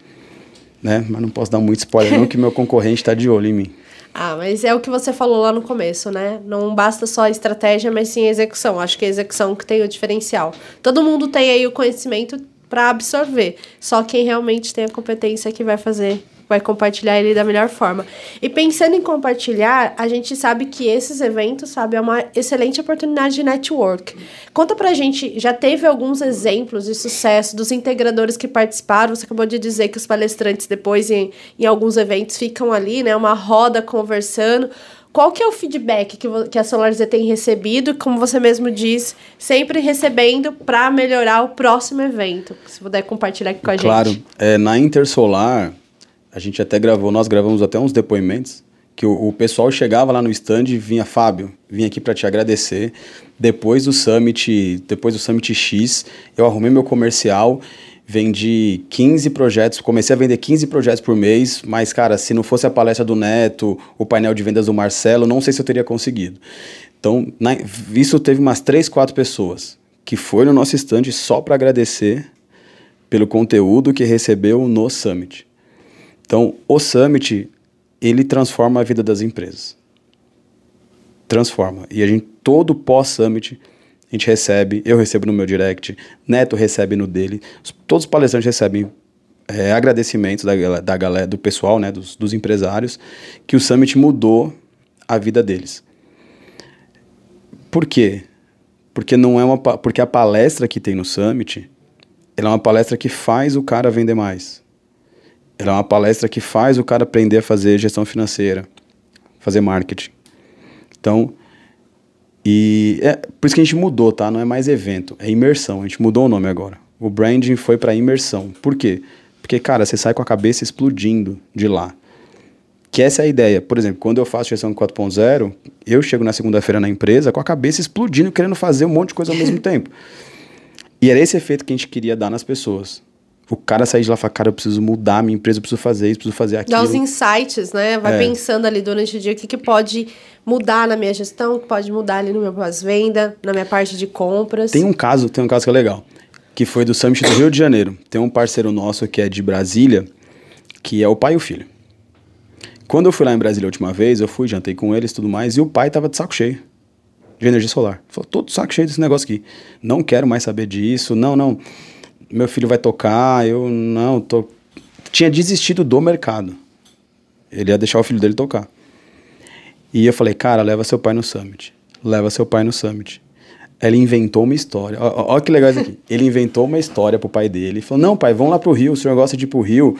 Né? Mas não posso dar muito spoiler, não, que meu concorrente está de olho em mim. Ah, mas é o que você falou lá no começo, né? Não basta só a estratégia, mas sim a execução. Acho que é a execução que tem o diferencial. Todo mundo tem aí o conhecimento para absorver. Só quem realmente tem a competência que vai fazer vai compartilhar ele da melhor forma. E pensando em compartilhar, a gente sabe que esses eventos, sabe, é uma excelente oportunidade de network. Conta pra gente, já teve alguns exemplos de sucesso dos integradores que participaram? Você acabou de dizer que os palestrantes depois em, em alguns eventos ficam ali, né, uma roda conversando. Qual que é o feedback que, que a SolarZ tem recebido, como você mesmo diz, sempre recebendo para melhorar o próximo evento? Se puder compartilhar aqui com a claro, gente. Claro, é, na Intersolar, a gente até gravou, nós gravamos até uns depoimentos, que o, o pessoal chegava lá no stand e vinha, Fábio, vim aqui para te agradecer. Depois do Summit, depois do Summit X, eu arrumei meu comercial, vendi 15 projetos, comecei a vender 15 projetos por mês, mas cara, se não fosse a palestra do Neto, o painel de vendas do Marcelo, não sei se eu teria conseguido. Então, na, isso teve umas 3, 4 pessoas que foram no nosso stand só para agradecer pelo conteúdo que recebeu no Summit. Então, o Summit, ele transforma a vida das empresas. Transforma. E a gente, todo pós-Summit, a gente recebe, eu recebo no meu direct, Neto recebe no dele, todos os palestrantes recebem é, agradecimentos da, da galera, do pessoal, né, dos, dos empresários, que o Summit mudou a vida deles. Por quê? Porque não é uma porque a palestra que tem no Summit, ela é uma palestra que faz o cara vender mais. Ela é uma palestra que faz o cara aprender a fazer gestão financeira, fazer marketing. Então, e é por isso que a gente mudou, tá? Não é mais evento, é imersão. A gente mudou o nome agora. O branding foi para imersão. Por quê? Porque, cara, você sai com a cabeça explodindo de lá. Que essa é a ideia. Por exemplo, quando eu faço gestão 4.0, eu chego na segunda-feira na empresa com a cabeça explodindo, querendo fazer um monte de coisa ao mesmo tempo. E era esse efeito que a gente queria dar nas pessoas o cara sair de lá e falar, cara, eu preciso mudar a minha empresa, eu preciso fazer isso, preciso fazer aquilo. Dá os insights, né? Vai é. pensando ali durante o dia o que, que pode mudar na minha gestão, o que pode mudar ali no meu pós-venda, na minha parte de compras. Tem um caso, tem um caso que é legal, que foi do Summit do Rio de Janeiro. Tem um parceiro nosso que é de Brasília, que é o pai e o filho. Quando eu fui lá em Brasília a última vez, eu fui, jantei com eles e tudo mais, e o pai tava de saco cheio de energia solar. Falou, todo saco cheio desse negócio aqui. Não quero mais saber disso, não, não meu filho vai tocar, eu não, tô... Tinha desistido do mercado. Ele ia deixar o filho dele tocar. E eu falei, cara, leva seu pai no Summit. Leva seu pai no Summit. Ele inventou uma história. Olha que legal isso aqui. Ele inventou uma história pro pai dele. Ele falou: Não, pai, vamos lá pro Rio. O senhor gosta de ir pro Rio.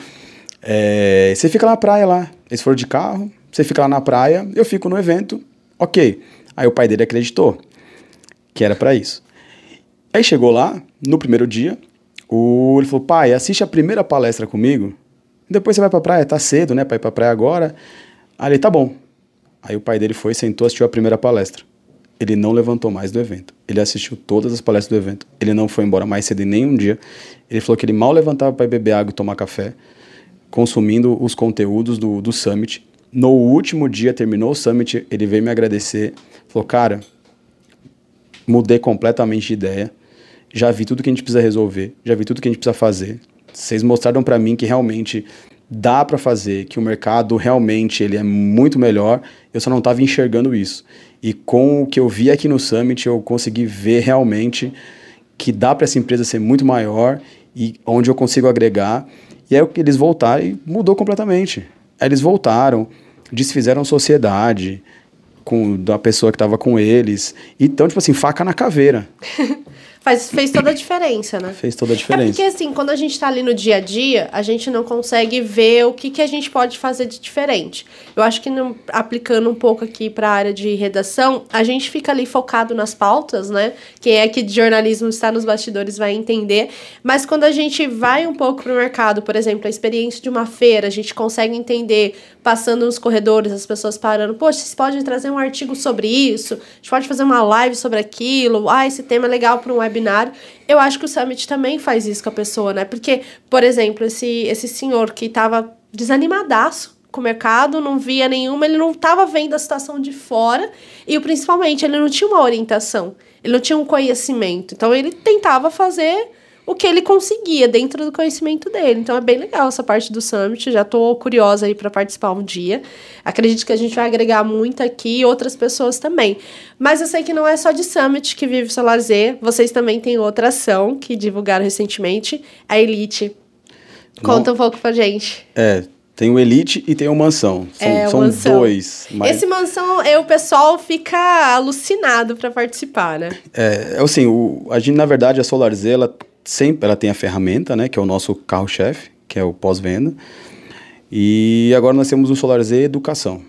É, você fica na praia lá. Eles foram de carro. Você fica lá na praia. Eu fico no evento. Ok. Aí o pai dele acreditou que era para isso. Aí chegou lá, no primeiro dia, o, ele falou, pai, assiste a primeira palestra comigo, depois você vai pra praia, tá cedo, né, pra ir pra praia agora. Aí ele, tá bom. Aí o pai dele foi, sentou, assistiu a primeira palestra. Ele não levantou mais do evento. Ele assistiu todas as palestras do evento. Ele não foi embora mais cedo em nenhum dia. Ele falou que ele mal levantava para beber água e tomar café, consumindo os conteúdos do, do Summit. No último dia, terminou o Summit, ele veio me agradecer. Falou, cara, mudei completamente de ideia já vi tudo que a gente precisa resolver, já vi tudo que a gente precisa fazer. Vocês mostraram para mim que realmente dá para fazer, que o mercado realmente ele é muito melhor, eu só não estava enxergando isso. E com o que eu vi aqui no Summit, eu consegui ver realmente que dá para essa empresa ser muito maior e onde eu consigo agregar. E aí eles voltaram e mudou completamente. Aí eles voltaram, desfizeram sociedade com da pessoa que estava com eles. Então, tipo assim, faca na caveira. Faz, fez toda a diferença, né? Fez toda a diferença. É porque, assim, quando a gente está ali no dia a dia, a gente não consegue ver o que, que a gente pode fazer de diferente. Eu acho que, aplicando um pouco aqui para a área de redação, a gente fica ali focado nas pautas, né? Quem é que de jornalismo está nos bastidores vai entender. Mas quando a gente vai um pouco para o mercado, por exemplo, a experiência de uma feira, a gente consegue entender, passando nos corredores, as pessoas parando, poxa, vocês podem trazer um artigo sobre isso, a gente pode fazer uma live sobre aquilo, ah, esse tema é legal para um Eu acho que o Summit também faz isso com a pessoa, né? Porque, por exemplo, esse, esse senhor que estava desanimadaço com o mercado, não via nenhuma, ele não estava vendo a situação de fora e principalmente ele não tinha uma orientação, ele não tinha um conhecimento. Então ele tentava fazer o que ele conseguia dentro do conhecimento dele. Então é bem legal essa parte do Summit. Já estou curiosa aí para participar um dia. Acredito que a gente vai agregar muito aqui e outras pessoas também. Mas eu sei que não é só de Summit que vive o Solar Z. Vocês também têm outra ação que divulgaram recentemente, a Elite. Conta não, um pouco pra gente. É, tem o Elite e tem o Mansão. São, é, são mansão. dois. Mas... Esse Mansão, é, o pessoal fica alucinado para participar, né? É, assim, o, a gente, na verdade, a Solar Z, ela sempre ela tem a ferramenta, né, que é o nosso carro-chefe, que é o pós-venda. E agora nós temos o Solar Z Educação.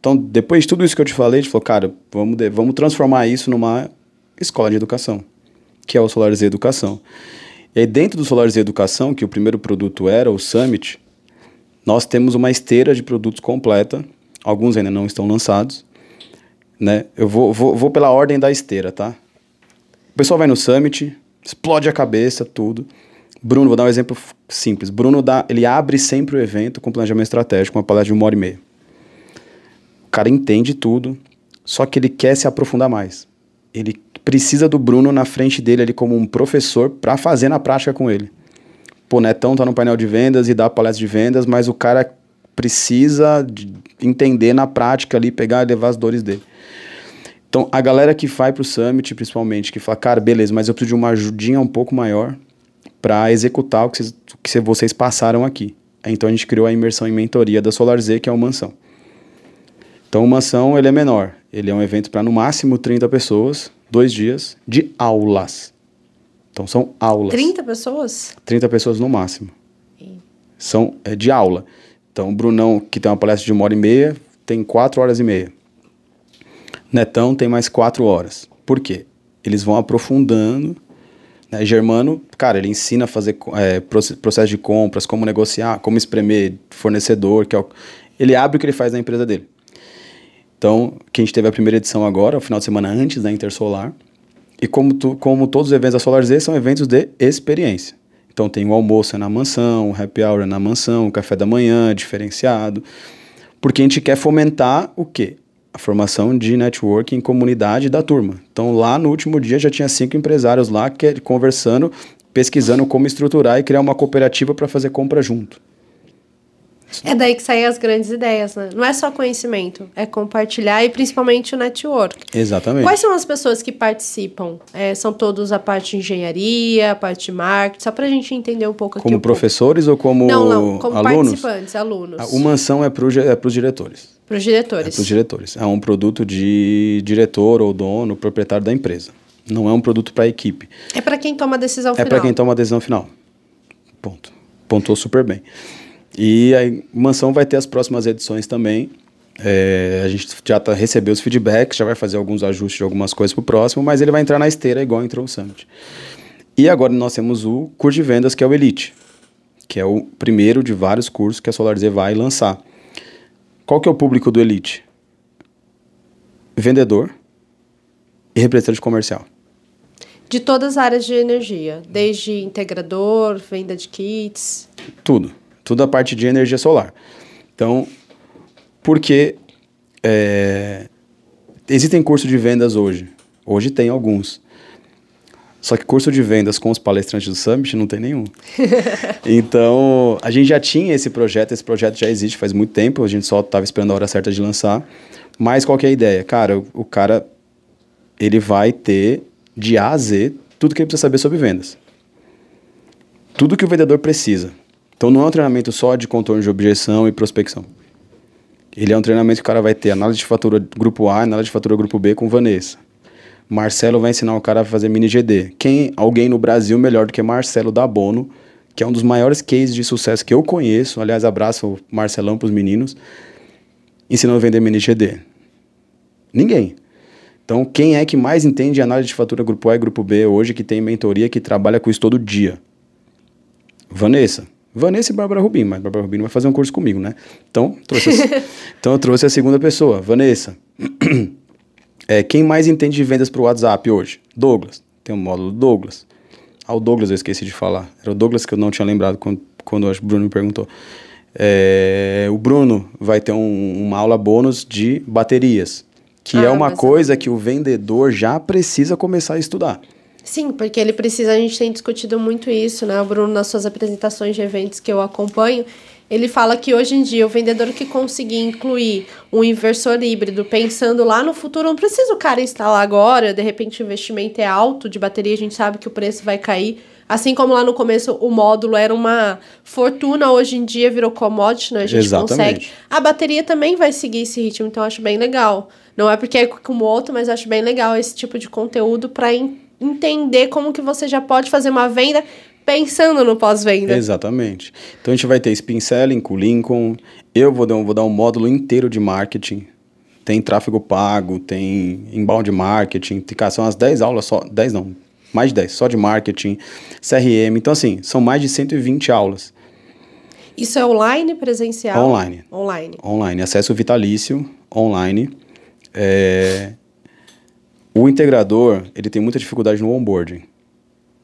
Então, depois de tudo isso que eu te falei, a gente falou, cara, vamos, de, vamos transformar isso numa escola de educação, que é o Solar Z Educação. E aí, dentro do Solar Z Educação, que o primeiro produto era o Summit, nós temos uma esteira de produtos completa, alguns ainda não estão lançados, né? Eu vou, vou, vou pela ordem da esteira, tá? O pessoal vai no Summit, explode a cabeça, tudo. Bruno, vou dar um exemplo simples. Bruno dá, ele abre sempre o evento com planejamento estratégico, uma palestra de uma hora e meia. O cara entende tudo, só que ele quer se aprofundar mais. Ele precisa do Bruno na frente dele ali como um professor para fazer na prática com ele. Pô, Netão tá no painel de vendas e dá palestra de vendas, mas o cara precisa entender na prática ali, pegar e levar as dores dele. Então, a galera que vai pro Summit, principalmente, que fala, cara, beleza, mas eu preciso de uma ajudinha um pouco maior para executar o que, vocês, o que vocês passaram aqui. Então, a gente criou a imersão em mentoria da Solar Z, que é o Mansão. Então, o Mansão, ele é menor. Ele é um evento para, no máximo, 30 pessoas, dois dias, de aulas. Então, são aulas. 30 pessoas? 30 pessoas no máximo. E... São é, de aula. Então, o Brunão, que tem uma palestra de uma hora e meia, tem quatro horas e meia. Netão tem mais quatro horas. Por quê? Eles vão aprofundando. Né? Germano, cara, ele ensina a fazer é, processo de compras, como negociar, como espremer fornecedor, que é o, ele abre o que ele faz na empresa dele. Então, que a gente teve a primeira edição agora, o final de semana antes da Intersolar. E como, tu, como todos os eventos da Solar Z, são eventos de experiência. Então tem o almoço na mansão, o happy hour na mansão, o café da manhã diferenciado. Porque a gente quer fomentar o quê? A formação de networking comunidade da turma. Então, lá no último dia já tinha cinco empresários lá que, conversando, pesquisando como estruturar e criar uma cooperativa para fazer compra junto. É daí que saem as grandes ideias, né? Não é só conhecimento, é compartilhar e principalmente o network. Exatamente. Quais são as pessoas que participam? É, são todos a parte de engenharia, a parte de marketing, só para a gente entender um pouco Como professores um ou como Não, não, como alunos? participantes, alunos. O Mansão é para é os diretores. Para os diretores. É para os diretores. É um produto de diretor ou dono, proprietário da empresa. Não é um produto para a equipe. É para quem toma a decisão é final. É para quem toma a decisão final. Ponto. Pontou super bem. E a Mansão vai ter as próximas edições também. É, a gente já tá, recebeu os feedbacks, já vai fazer alguns ajustes de algumas coisas para o próximo, mas ele vai entrar na esteira igual entrou o Summit. E agora nós temos o curso de vendas, que é o Elite, que é o primeiro de vários cursos que a SolarZ vai lançar. Qual que é o público do Elite? Vendedor e representante comercial. De todas as áreas de energia, desde integrador, venda de kits. Tudo. Tudo a parte de energia solar. Então, porque é, existem cursos de vendas hoje. Hoje tem alguns. Só que curso de vendas com os palestrantes do Summit não tem nenhum. então, a gente já tinha esse projeto, esse projeto já existe faz muito tempo, a gente só estava esperando a hora certa de lançar. Mas qual é a ideia? Cara, o, o cara ele vai ter de A a Z tudo que ele precisa saber sobre vendas. Tudo que o vendedor precisa. Então não é um treinamento só de contorno de objeção e prospecção. Ele é um treinamento que o cara vai ter análise de fatura grupo A, análise de fatura grupo B com Vanessa. Marcelo vai ensinar o cara a fazer mini GD. Quem, alguém no Brasil melhor do que Marcelo da Bono, que é um dos maiores cases de sucesso que eu conheço. Aliás, abraço o Marcelão para os meninos, ensinando a vender mini GD. Ninguém. Então, quem é que mais entende análise de fatura grupo A e grupo B hoje, que tem mentoria, que trabalha com isso todo dia? Vanessa. Vanessa e Bárbara Rubim, mas Bárbara Rubim vai fazer um curso comigo, né? Então, trouxe a, então eu trouxe a segunda pessoa, Vanessa. É, quem mais entende de vendas para o WhatsApp hoje? Douglas. Tem um módulo Douglas. Ah, o Douglas eu esqueci de falar. Era o Douglas que eu não tinha lembrado quando, quando o Bruno me perguntou. É, o Bruno vai ter um, uma aula bônus de baterias, que é ah, é uma coisa que o vendedor já precisa começar a estudar. Sim, porque ele precisa, a gente tem discutido muito isso, né? O Bruno, nas suas apresentações de eventos que eu acompanho, ele fala que hoje em dia o vendedor que conseguir incluir um inversor híbrido pensando lá no futuro, não precisa o cara instalar agora, de repente o investimento é alto de bateria, a gente sabe que o preço vai cair. Assim como lá no começo o módulo era uma fortuna, hoje em dia virou commodity, né? A gente Exatamente. consegue. A bateria também vai seguir esse ritmo, então eu acho bem legal. Não é porque é como outro, mas acho bem legal esse tipo de conteúdo para entender como que você já pode fazer uma venda pensando no pós-venda. Exatamente. Então a gente vai ter spin selling com Lincoln, eu vou dar, um, vou dar um módulo inteiro de marketing. Tem tráfego pago, tem inbound marketing, cara, são as 10 aulas só, 10 não, mais de 10, só de marketing, CRM. Então assim, são mais de 120 aulas. Isso é online, presencial? Online. Online. Online, acesso vitalício, online. É... O integrador, ele tem muita dificuldade no onboarding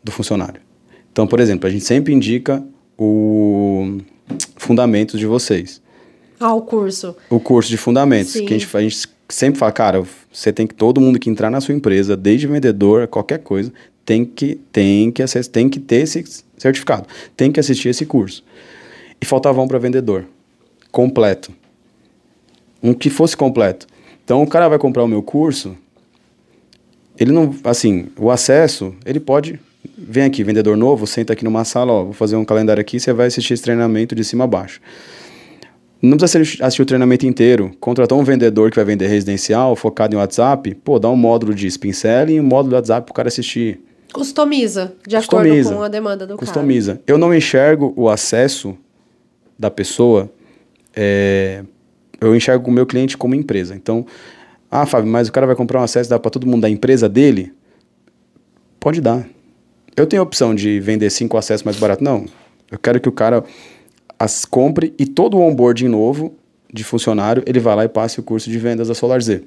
do funcionário. Então, por exemplo, a gente sempre indica o fundamentos de vocês. Ah, o curso. O curso de fundamentos. Sim. Que a gente, a gente sempre fala, cara, você tem que todo mundo que entrar na sua empresa, desde vendedor, qualquer coisa, tem que tem que acessar, tem que ter esse certificado, tem que assistir esse curso. E faltava um para vendedor, completo. Um que fosse completo. Então o cara vai comprar o meu curso, ele não, assim, o acesso, ele pode vem aqui, vendedor novo, senta aqui numa sala, ó, vou fazer um calendário aqui, você vai assistir esse treinamento de cima a baixo. Não precisa assistir o treinamento inteiro. Contratou um vendedor que vai vender residencial, focado em WhatsApp, pô, dá um módulo de spin selling e um módulo de WhatsApp para o cara assistir. Customiza, de Customiza. acordo com a demanda do Customiza. cara. Eu não enxergo o acesso da pessoa, é, eu enxergo o meu cliente como empresa. Então, ah, Fábio, mas o cara vai comprar um acesso, dá para todo mundo da empresa dele? Pode dar. Eu tenho a opção de vender cinco acessos mais barato? Não. Eu quero que o cara as compre e todo o onboarding novo de funcionário, ele vai lá e passe o curso de vendas da SolarZ.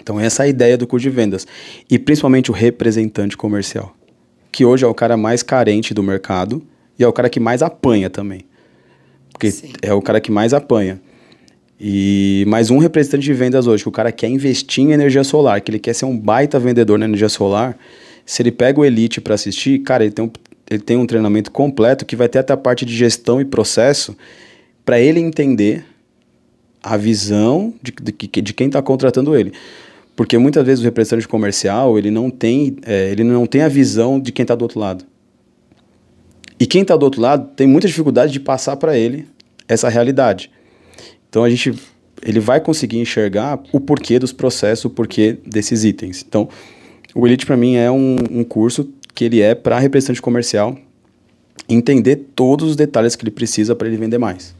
Então essa é a ideia do curso de vendas. E principalmente o representante comercial, que hoje é o cara mais carente do mercado e é o cara que mais apanha também. Porque Sim. é o cara que mais apanha. E mais um representante de vendas hoje, que o cara quer investir em energia solar, que ele quer ser um baita vendedor na energia solar, se ele pega o Elite para assistir, cara, ele tem, um, ele tem um treinamento completo que vai ter até a parte de gestão e processo para ele entender a visão de, de, de quem está contratando ele. Porque muitas vezes o representante comercial ele não tem, é, ele não tem a visão de quem está do outro lado. E quem está do outro lado tem muita dificuldade de passar para ele essa realidade. Então a gente, ele vai conseguir enxergar o porquê dos processos, o porquê desses itens. Então o Elite para mim é um, um curso que ele é para representante comercial entender todos os detalhes que ele precisa para ele vender mais.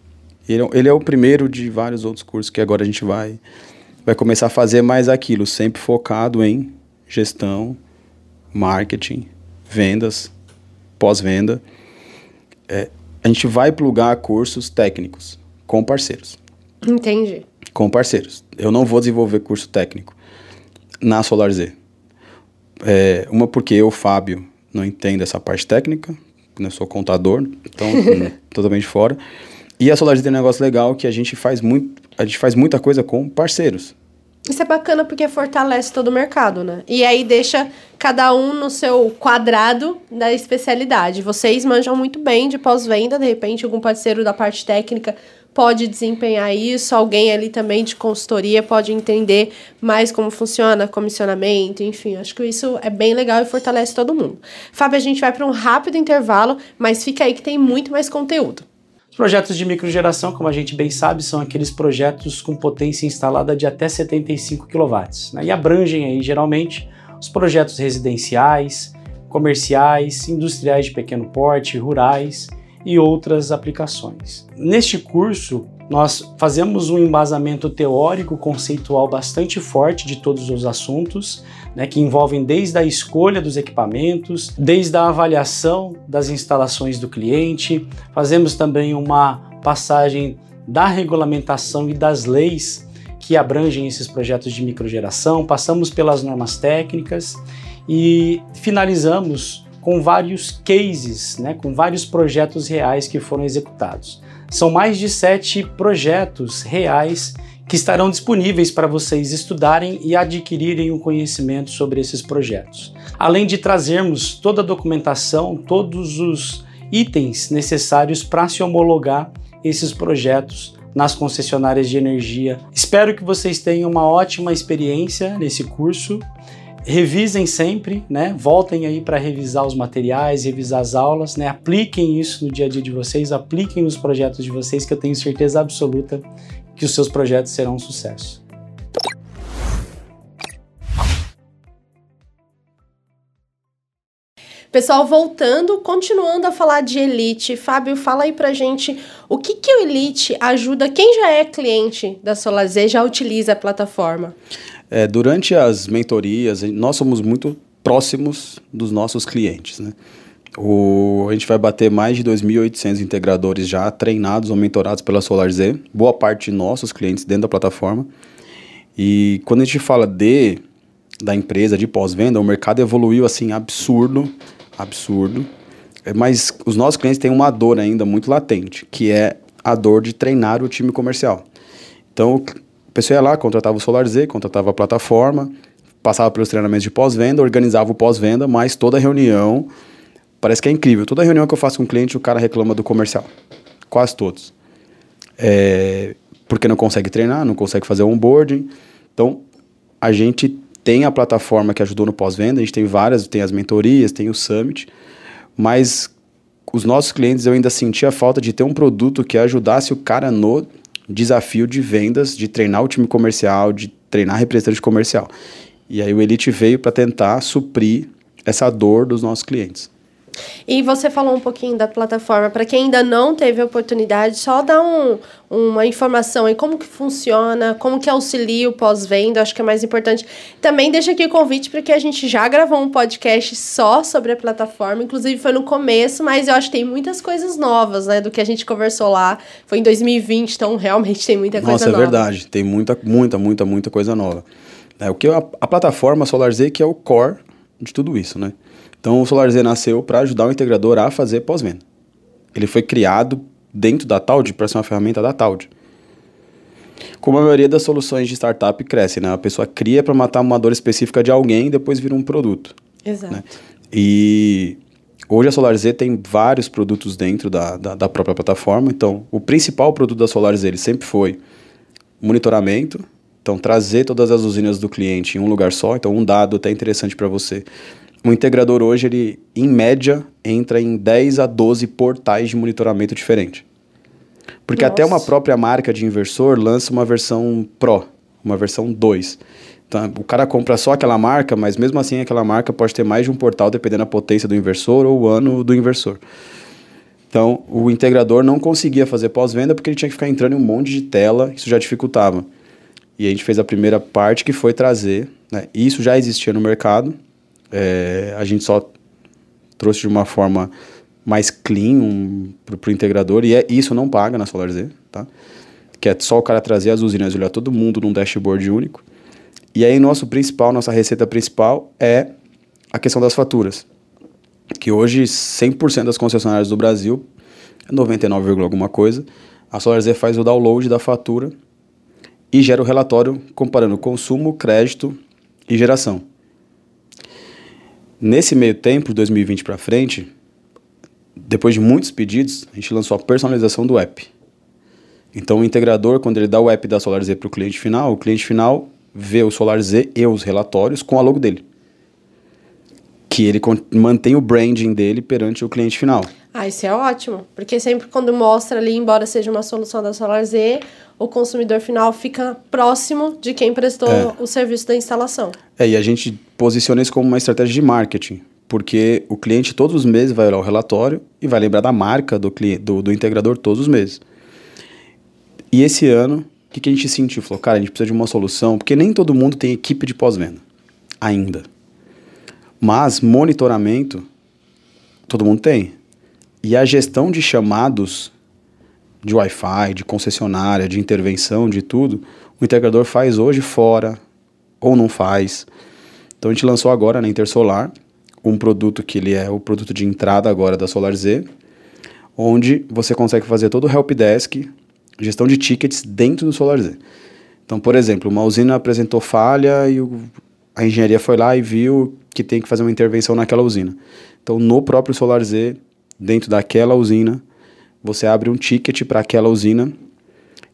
Ele, é ele, é o primeiro de vários outros cursos que agora a gente vai, vai começar a fazer mais aquilo, sempre focado em gestão, marketing, vendas, pós-venda. É, a gente vai plugar cursos técnicos com parceiros. Entendi. Com parceiros. Eu não vou desenvolver curso técnico na SolarZ. É, uma porque eu, Fábio, não entendo essa parte técnica, né, sou contador, então hum, totalmente fora. E a SolarZ tem um negócio legal que a gente faz muito, a gente faz muita coisa com parceiros. Isso é bacana porque fortalece todo o mercado, né? E aí deixa cada um no seu quadrado da especialidade. Vocês manjam muito bem de pós-venda, de repente algum parceiro da parte técnica pode desempenhar isso, alguém ali também de consultoria pode entender mais como funciona comissionamento, enfim, acho que isso é bem legal e fortalece todo mundo. Fábio, a gente vai para um rápido intervalo, mas fica aí que tem muito mais conteúdo. Os projetos de microgeração, como a gente bem sabe, são aqueles projetos com potência instalada de até 75 kW né, e abrangem aí geralmente os projetos residenciais, comerciais, industriais de pequeno porte, rurais e outras aplicações. Neste curso, nós fazemos um embasamento teórico conceitual bastante forte de todos os assuntos, né, que envolvem desde a escolha dos equipamentos, desde a avaliação das instalações do cliente. Fazemos também uma passagem da regulamentação e das leis que abrangem esses projetos de microgeração, passamos pelas normas técnicas e finalizamos com vários cases, né, com vários projetos reais que foram executados. São mais de sete projetos reais que estarão disponíveis para vocês estudarem e adquirirem o conhecimento sobre esses projetos. Além de trazermos toda a documentação, todos os itens necessários para se homologar esses projetos nas concessionárias de energia. Espero que vocês tenham uma ótima experiência nesse curso revisem sempre, né? Voltem aí para revisar os materiais, revisar as aulas, né? Apliquem isso no dia a dia de vocês, apliquem nos projetos de vocês, que eu tenho certeza absoluta que os seus projetos serão um sucesso. Pessoal, voltando, continuando a falar de Elite, Fábio, fala aí pra gente o que, que o Elite ajuda quem já é cliente da Solazer, já utiliza a plataforma. É, durante as mentorias, nós somos muito próximos dos nossos clientes. Né? O, a gente vai bater mais de 2.800 integradores já treinados ou mentorados pela SolarZ, boa parte de nossos clientes dentro da plataforma. E quando a gente fala de da empresa de pós-venda, o mercado evoluiu assim absurdo, absurdo. É, mas os nossos clientes têm uma dor ainda muito latente, que é a dor de treinar o time comercial. Então, pessoa ia lá, contratava o Solar Z, contratava a plataforma, passava pelos treinamentos de pós-venda, organizava o pós-venda, mas toda reunião, parece que é incrível, toda reunião que eu faço com o cliente, o cara reclama do comercial. Quase todos. É, porque não consegue treinar, não consegue fazer onboarding. Então, a gente tem a plataforma que ajudou no pós-venda, a gente tem várias, tem as mentorias, tem o Summit, mas os nossos clientes eu ainda sentia falta de ter um produto que ajudasse o cara no desafio de vendas, de treinar o time comercial, de treinar representante comercial. E aí o Elite veio para tentar suprir essa dor dos nossos clientes. E você falou um pouquinho da plataforma. Para quem ainda não teve oportunidade, só dá um, uma informação aí como que funciona, como que auxilia o pós-venda, acho que é mais importante. Também deixa aqui o convite porque a gente já gravou um podcast só sobre a plataforma, inclusive foi no começo, mas eu acho que tem muitas coisas novas, né, do que a gente conversou lá. Foi em 2020, então realmente tem muita coisa é nova. Nossa, é verdade. Tem muita, muita, muita, muita coisa nova. É, o que a, a plataforma SolarZ que é o core de tudo isso, né? Então o SolarZ nasceu para ajudar o integrador a fazer pós-venda. Ele foi criado dentro da Taud para ser uma ferramenta da Taud. Como a maioria das soluções de startup cresce, né? A pessoa cria para matar uma dor específica de alguém e depois vira um produto. Exato. Né? E hoje a SolarZ tem vários produtos dentro da, da, da, própria plataforma. Então, o principal produto da SolarZ ele sempre foi monitoramento. Então, trazer todas as usinas do cliente em um lugar só. Então, um dado até interessante para você um integrador hoje, ele, em média, entra em 10 a 12 portais de monitoramento diferente. Porque Nossa. até uma própria marca de inversor lança uma versão Pro, uma versão 2. Então, o cara compra só aquela marca, mas mesmo assim aquela marca pode ter mais de um portal dependendo da potência do inversor ou o ano do inversor. Então, o integrador não conseguia fazer pós-venda porque ele tinha que ficar entrando em um monte de tela, isso já dificultava. E a gente fez a primeira parte que foi trazer, né, isso já existia no mercado, é, a gente só trouxe de uma forma mais clean um, para o integrador, e é, isso não paga na SolarZ, tá? Que é só o cara trazer as usinas e olhar todo mundo num dashboard único. E aí, nosso principal, nossa receita principal é a questão das faturas. Que hoje 100% das concessionárias do Brasil, 99, alguma coisa, a SolarZ faz o download da fatura e gera o relatório comparando consumo, crédito e geração. Nesse meio tempo, 2020 para frente, depois de muitos pedidos, a gente lançou a personalização do app. Então, o integrador, quando ele dá o app da SolarZ para o cliente final, o cliente final vê o SolarZ e os relatórios com a logo dele. Que ele mantém o branding dele perante o cliente final. Ah, isso é ótimo, porque sempre quando mostra ali, embora seja uma solução da SolarZ, o consumidor final fica próximo de quem prestou é. o serviço da instalação. É, e a gente posiciona isso como uma estratégia de marketing, porque o cliente todos os meses vai olhar o relatório e vai lembrar da marca do, do, do integrador todos os meses. E esse ano, o que, que a gente sentiu? Falou, cara, a gente precisa de uma solução, porque nem todo mundo tem equipe de pós-venda, ainda. Mas monitoramento, todo mundo tem. E a gestão de chamados de Wi-Fi, de concessionária, de intervenção, de tudo, o integrador faz hoje fora ou não faz. Então a gente lançou agora na Intersolar um produto que ele é o produto de entrada agora da SolarZ, onde você consegue fazer todo o helpdesk, gestão de tickets dentro do SolarZ. Então, por exemplo, uma usina apresentou falha e o, a engenharia foi lá e viu que tem que fazer uma intervenção naquela usina. Então, no próprio SolarZ, dentro daquela usina, você abre um ticket para aquela usina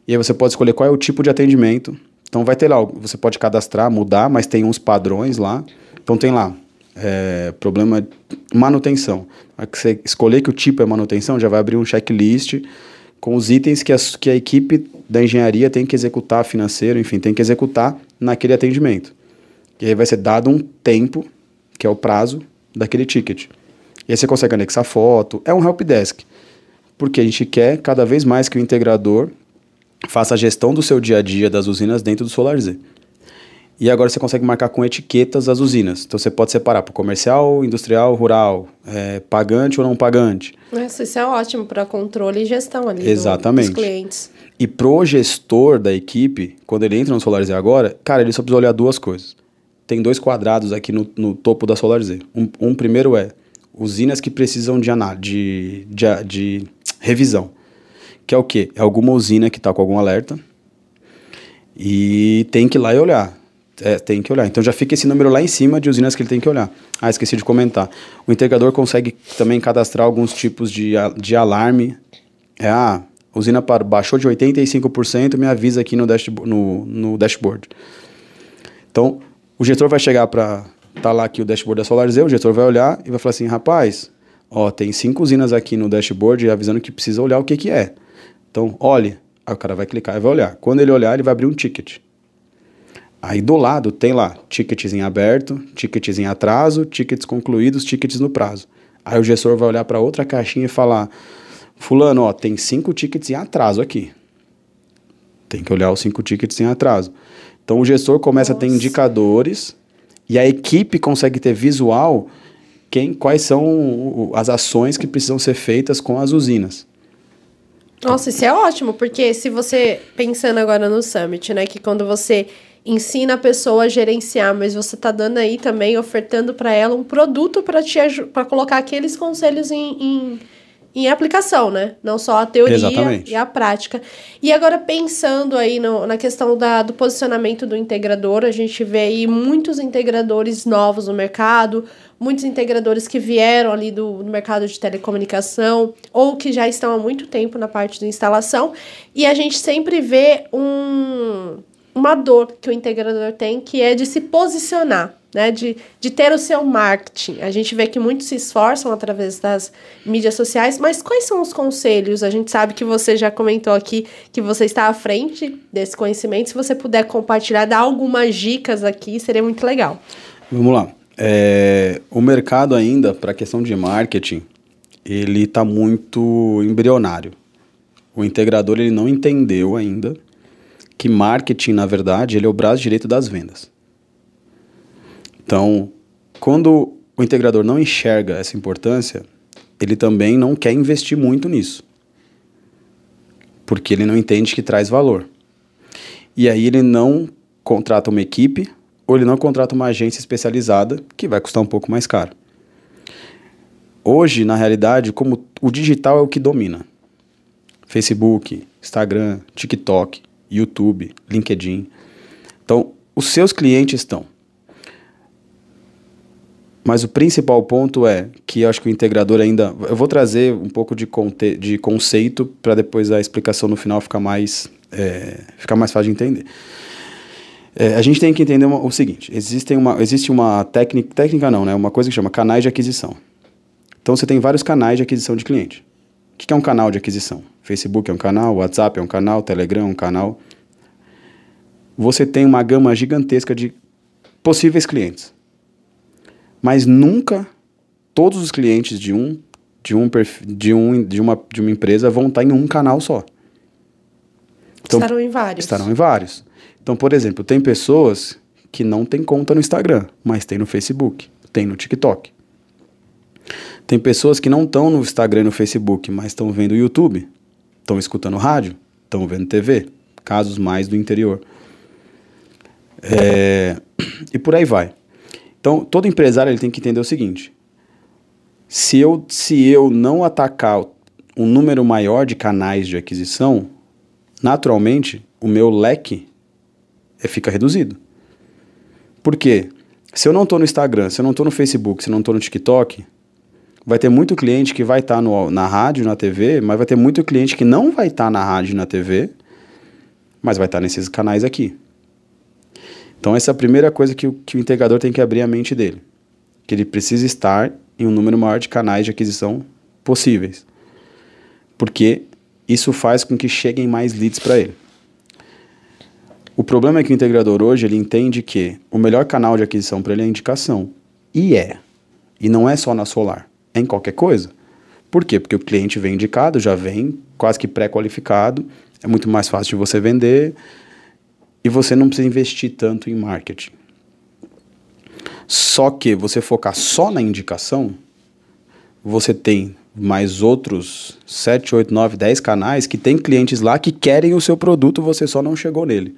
e aí você pode escolher qual é o tipo de atendimento. Então vai ter lá, você pode cadastrar, mudar, mas tem uns padrões lá. Então tem lá, é, problema manutenção. A que você escolher que o tipo é manutenção, já vai abrir um checklist com os itens que a, que a equipe da engenharia tem que executar financeiro, enfim, tem que executar naquele atendimento. E aí vai ser dado um tempo, que é o prazo daquele ticket. E aí você consegue anexar foto. É um helpdesk. Porque a gente quer cada vez mais que o integrador faça a gestão do seu dia a dia das usinas dentro do SolarZ. E agora você consegue marcar com etiquetas as usinas. Então você pode separar para comercial, industrial, rural, é, pagante ou não pagante. Nossa, isso é ótimo para controle e gestão ali Exatamente. Do, dos clientes. E pro gestor da equipe, quando ele entra no SolarZ agora, cara, ele só precisa olhar duas coisas. Tem dois quadrados aqui no, no topo da SolarZ. Um, um primeiro é usinas que precisam de, de, de, de revisão. Que é o quê? É alguma usina que está com algum alerta e tem que ir lá e olhar. É, tem que olhar. Então já fica esse número lá em cima de usinas que ele tem que olhar. Ah, esqueci de comentar. O integrador consegue também cadastrar alguns tipos de, de alarme. É, ah, usina para, baixou de 85%, me avisa aqui no, dashboard, no, no dashboard. Então, o gestor vai chegar para tá lá aqui o dashboard da SolarZ, o gestor vai olhar e vai falar assim, rapaz, ó, tem cinco usinas aqui no dashboard avisando que precisa olhar o que que é. Então, olhe. Aí o cara vai clicar e vai olhar. Quando ele olhar, ele vai abrir um ticket. Aí do lado tem lá tickets em aberto, tickets em atraso, tickets concluídos, tickets no prazo. Aí o gestor vai olhar para outra caixinha e falar: Fulano, ó, tem cinco tickets em atraso aqui. Tem que olhar os cinco tickets em atraso. Então o gestor começa Nossa. a ter indicadores e a equipe consegue ter visual quem, quais são as ações que precisam ser feitas com as usinas. Nossa, isso é ótimo, porque se você, pensando agora no Summit, né, que quando você ensina a pessoa a gerenciar, mas você está dando aí também, ofertando para ela um produto para te para colocar aqueles conselhos em, em em aplicação, né? Não só a teoria Exatamente. e a prática. E agora, pensando aí no, na questão da, do posicionamento do integrador, a gente vê aí muitos integradores novos no mercado, muitos integradores que vieram ali do, do mercado de telecomunicação ou que já estão há muito tempo na parte de instalação, e a gente sempre vê um, uma dor que o integrador tem, que é de se posicionar né, de, de ter o seu marketing. A gente vê que muitos se esforçam através das mídias sociais, mas quais são os conselhos? A gente sabe que você já comentou aqui que você está à frente desse conhecimento. Se você puder compartilhar, dar algumas dicas aqui, seria muito legal. Vamos lá. É, o mercado ainda, para a questão de marketing, ele está muito embrionário. O integrador ele não entendeu ainda que marketing, na verdade, ele é o braço direito das vendas. Então, quando o integrador não enxerga essa importância, ele também não quer investir muito nisso. Porque ele não entende que traz valor. E aí ele não contrata uma equipe ou ele não contrata uma agência especializada que vai custar um pouco mais caro. Hoje, na realidade, como o digital é o que domina. Facebook, Instagram, TikTok, YouTube, LinkedIn. Então, os seus clientes estão. Mas o principal ponto é que eu acho que o integrador ainda. Eu vou trazer um pouco de, conte, de conceito para depois a explicação no final ficar mais, é, ficar mais fácil de entender. É, a gente tem que entender uma, o seguinte: existem uma, existe uma técnica, técnica não, né? Uma coisa que chama canais de aquisição. Então você tem vários canais de aquisição de cliente. O que é um canal de aquisição? Facebook é um canal, WhatsApp é um canal, Telegram é um canal. Você tem uma gama gigantesca de possíveis clientes mas nunca todos os clientes de um de um de um de uma de uma empresa vão estar em um canal só. Então, estarão em vários. Estarão em vários. Então, por exemplo, tem pessoas que não têm conta no Instagram, mas tem no Facebook, tem no TikTok. Tem pessoas que não estão no Instagram e no Facebook, mas estão vendo YouTube, estão escutando rádio, estão vendo TV, casos mais do interior. É, e por aí vai. Então, todo empresário ele tem que entender o seguinte: se eu, se eu não atacar um número maior de canais de aquisição, naturalmente o meu leque é, fica reduzido. Por quê? Se eu não estou no Instagram, se eu não estou no Facebook, se eu não estou no TikTok, vai ter muito cliente que vai estar tá na rádio, na TV, mas vai ter muito cliente que não vai estar tá na rádio na TV, mas vai estar tá nesses canais aqui. Então, essa é a primeira coisa que o, que o integrador tem que abrir a mente dele. Que ele precisa estar em um número maior de canais de aquisição possíveis. Porque isso faz com que cheguem mais leads para ele. O problema é que o integrador hoje ele entende que o melhor canal de aquisição para ele é a indicação. E é. E não é só na solar, é em qualquer coisa. Por quê? Porque o cliente vem indicado, já vem quase que pré-qualificado, é muito mais fácil de você vender, e você não precisa investir tanto em marketing. Só que você focar só na indicação, você tem mais outros 7, 8, 9, 10 canais que tem clientes lá que querem o seu produto, você só não chegou nele.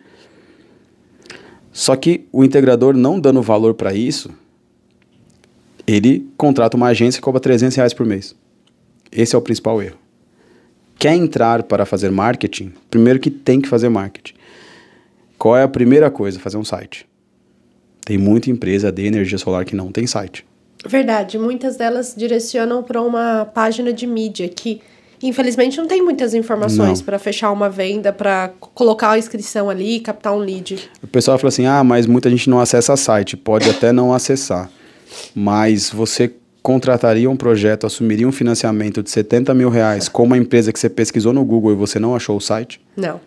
Só que o integrador não dando valor para isso, ele contrata uma agência e cobra 300 reais por mês. Esse é o principal erro. Quer entrar para fazer marketing? Primeiro que tem que fazer marketing. Qual é a primeira coisa? Fazer um site. Tem muita empresa de energia solar que não tem site. Verdade, muitas delas direcionam para uma página de mídia que infelizmente não tem muitas informações para fechar uma venda, para colocar a inscrição ali, captar um lead. O pessoal fala assim: "Ah, mas muita gente não acessa site". Pode até não acessar. Mas você contrataria um projeto, assumiria um financiamento de 70 mil reais com uma empresa que você pesquisou no Google e você não achou o site? Não.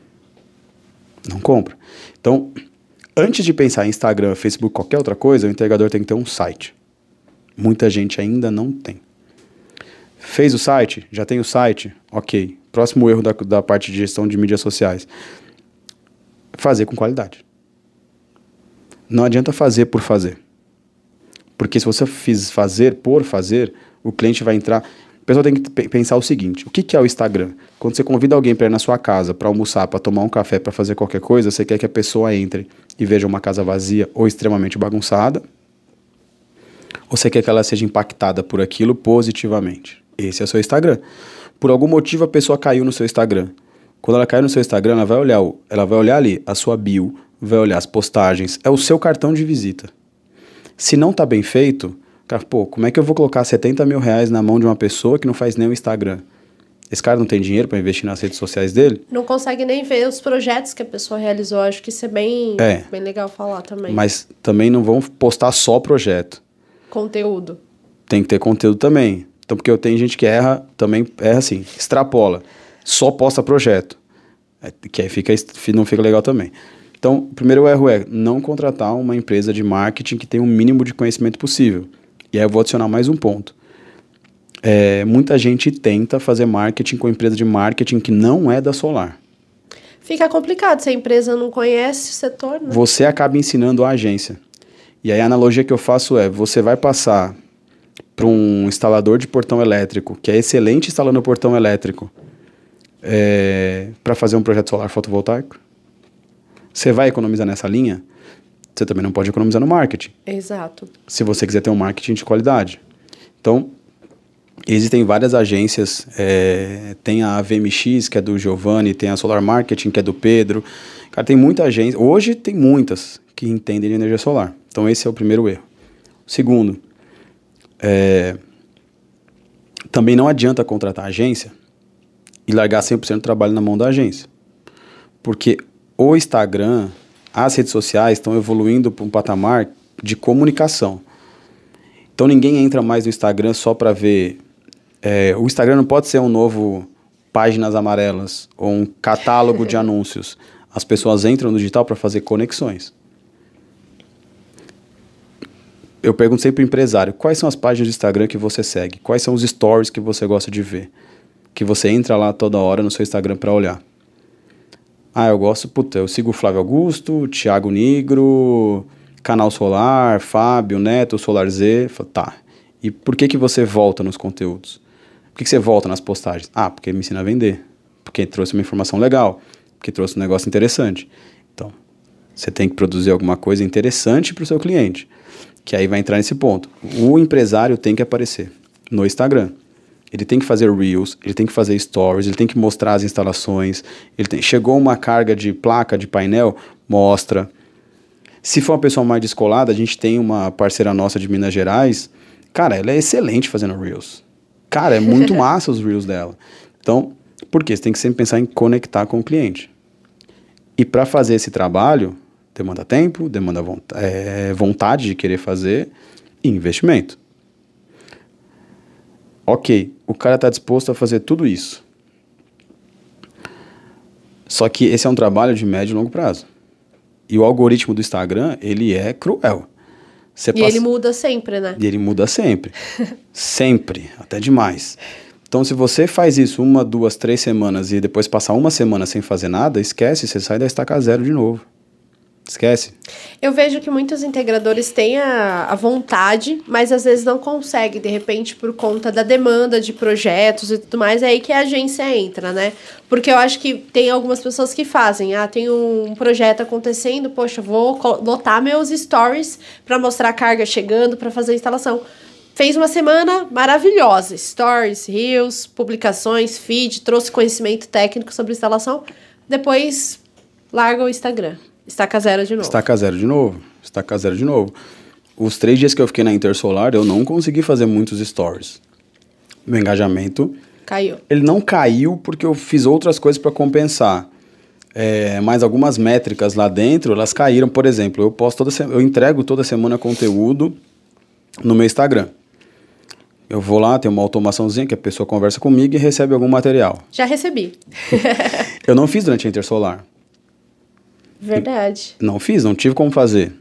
Não compra. Então, antes de pensar em Instagram, Facebook, qualquer outra coisa, o entregador tem que ter um site. Muita gente ainda não tem. Fez o site? Já tem o site? Ok. Próximo erro da, da parte de gestão de mídias sociais. Fazer com qualidade. Não adianta fazer por fazer. Porque se você fiz fazer por fazer, o cliente vai entrar pessoa tem que pensar o seguinte: o que, que é o Instagram? Quando você convida alguém para ir na sua casa, para almoçar, para tomar um café, para fazer qualquer coisa, você quer que a pessoa entre e veja uma casa vazia ou extremamente bagunçada? Ou você quer que ela seja impactada por aquilo positivamente? Esse é o seu Instagram. Por algum motivo a pessoa caiu no seu Instagram. Quando ela caiu no seu Instagram, ela vai olhar, ela vai olhar ali a sua bio, vai olhar as postagens, é o seu cartão de visita. Se não está bem feito, Cara, pô, como é que eu vou colocar 70 mil reais na mão de uma pessoa que não faz nem o Instagram? Esse cara não tem dinheiro para investir nas redes sociais dele? Não consegue nem ver os projetos que a pessoa realizou. Acho que isso é bem, é. bem legal falar também. Mas também não vão postar só projeto. Conteúdo. Tem que ter conteúdo também. Então, porque eu tenho gente que erra, também erra assim, extrapola. Só posta projeto. É, que aí fica, não fica legal também. Então, o primeiro erro é não contratar uma empresa de marketing que tenha o mínimo de conhecimento possível. E aí eu vou adicionar mais um ponto. É, muita gente tenta fazer marketing com empresa de marketing que não é da Solar. Fica complicado se a empresa não conhece o setor. Né? Você acaba ensinando a agência. E aí a analogia que eu faço é: você vai passar para um instalador de portão elétrico, que é excelente instalando portão elétrico, é, para fazer um projeto solar fotovoltaico? Você vai economizar nessa linha? Você também não pode economizar no marketing. Exato. Se você quiser ter um marketing de qualidade. Então, Existem várias agências, é, tem a VMX, que é do Giovanni, tem a Solar Marketing, que é do Pedro. Cara, tem muita agência. Hoje tem muitas que entendem de energia solar. Então esse é o primeiro erro. Segundo, é, também não adianta contratar agência e largar 100% do trabalho na mão da agência. Porque o Instagram, as redes sociais estão evoluindo para um patamar de comunicação. Então ninguém entra mais no Instagram só para ver. É, o Instagram não pode ser um novo páginas amarelas ou um catálogo de anúncios. As pessoas entram no digital para fazer conexões. Eu pergunto sempre para o empresário: quais são as páginas do Instagram que você segue? Quais são os stories que você gosta de ver? Que você entra lá toda hora no seu Instagram para olhar. Ah, eu gosto, puta, eu sigo o Flávio Augusto, Thiago Nigro, Canal Solar, Fábio, Neto, Solar Z. Tá. E por que, que você volta nos conteúdos? Por que, que você volta nas postagens? Ah, porque me ensina a vender. Porque trouxe uma informação legal. Porque trouxe um negócio interessante. Então, você tem que produzir alguma coisa interessante para o seu cliente. Que aí vai entrar nesse ponto. O empresário tem que aparecer no Instagram. Ele tem que fazer reels, ele tem que fazer stories, ele tem que mostrar as instalações. Ele tem, chegou uma carga de placa de painel, mostra. Se for uma pessoa mais descolada, a gente tem uma parceira nossa de Minas Gerais. Cara, ela é excelente fazendo reels. Cara, é muito massa os reels dela. Então, por quê? Você tem que sempre pensar em conectar com o cliente. E para fazer esse trabalho, demanda tempo, demanda é, vontade de querer fazer e investimento. Ok, o cara está disposto a fazer tudo isso. Só que esse é um trabalho de médio e longo prazo. E o algoritmo do Instagram, ele é cruel. Você e passa... ele muda sempre, né? E ele muda sempre. sempre, até demais. Então, se você faz isso uma, duas, três semanas e depois passar uma semana sem fazer nada, esquece, você sai da estaca zero de novo. Esquece. Eu vejo que muitos integradores têm a, a vontade, mas às vezes não conseguem, de repente, por conta da demanda de projetos e tudo mais, é aí que a agência entra, né? Porque eu acho que tem algumas pessoas que fazem, ah, tem um projeto acontecendo, poxa, vou lotar meus stories para mostrar a carga chegando, para fazer a instalação. Fez uma semana maravilhosa, stories, reels, publicações, feed, trouxe conhecimento técnico sobre instalação, depois larga o Instagram. Estaca zero de novo. Estaca zero de novo. Estaca zero de novo. Os três dias que eu fiquei na Intersolar, eu não consegui fazer muitos stories. Meu engajamento. Caiu. Ele não caiu porque eu fiz outras coisas para compensar. É, mas algumas métricas lá dentro, elas caíram. Por exemplo, eu posto toda eu entrego toda semana conteúdo no meu Instagram. Eu vou lá, tem uma automaçãozinha que a pessoa conversa comigo e recebe algum material. Já recebi. eu não fiz durante a Intersolar. Verdade. Não fiz, não tive como fazer.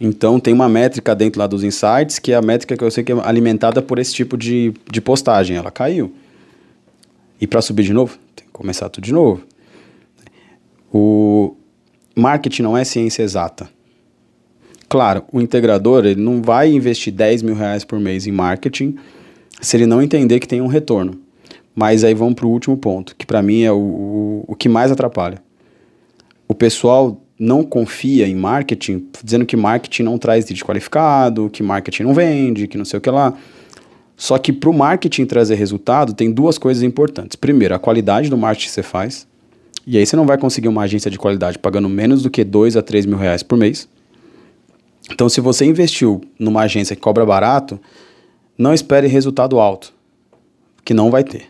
Então tem uma métrica dentro lá dos insights, que é a métrica que eu sei que é alimentada por esse tipo de, de postagem. Ela caiu. E para subir de novo, tem que começar tudo de novo. O marketing não é ciência exata. Claro, o integrador ele não vai investir 10 mil reais por mês em marketing se ele não entender que tem um retorno. Mas aí vamos para o último ponto, que para mim é o, o, o que mais atrapalha o pessoal não confia em marketing, dizendo que marketing não traz lead qualificado, que marketing não vende, que não sei o que lá. Só que para o marketing trazer resultado, tem duas coisas importantes. Primeiro, a qualidade do marketing que você faz. E aí você não vai conseguir uma agência de qualidade pagando menos do que 2 a 3 mil reais por mês. Então, se você investiu numa agência que cobra barato, não espere resultado alto, que não vai ter.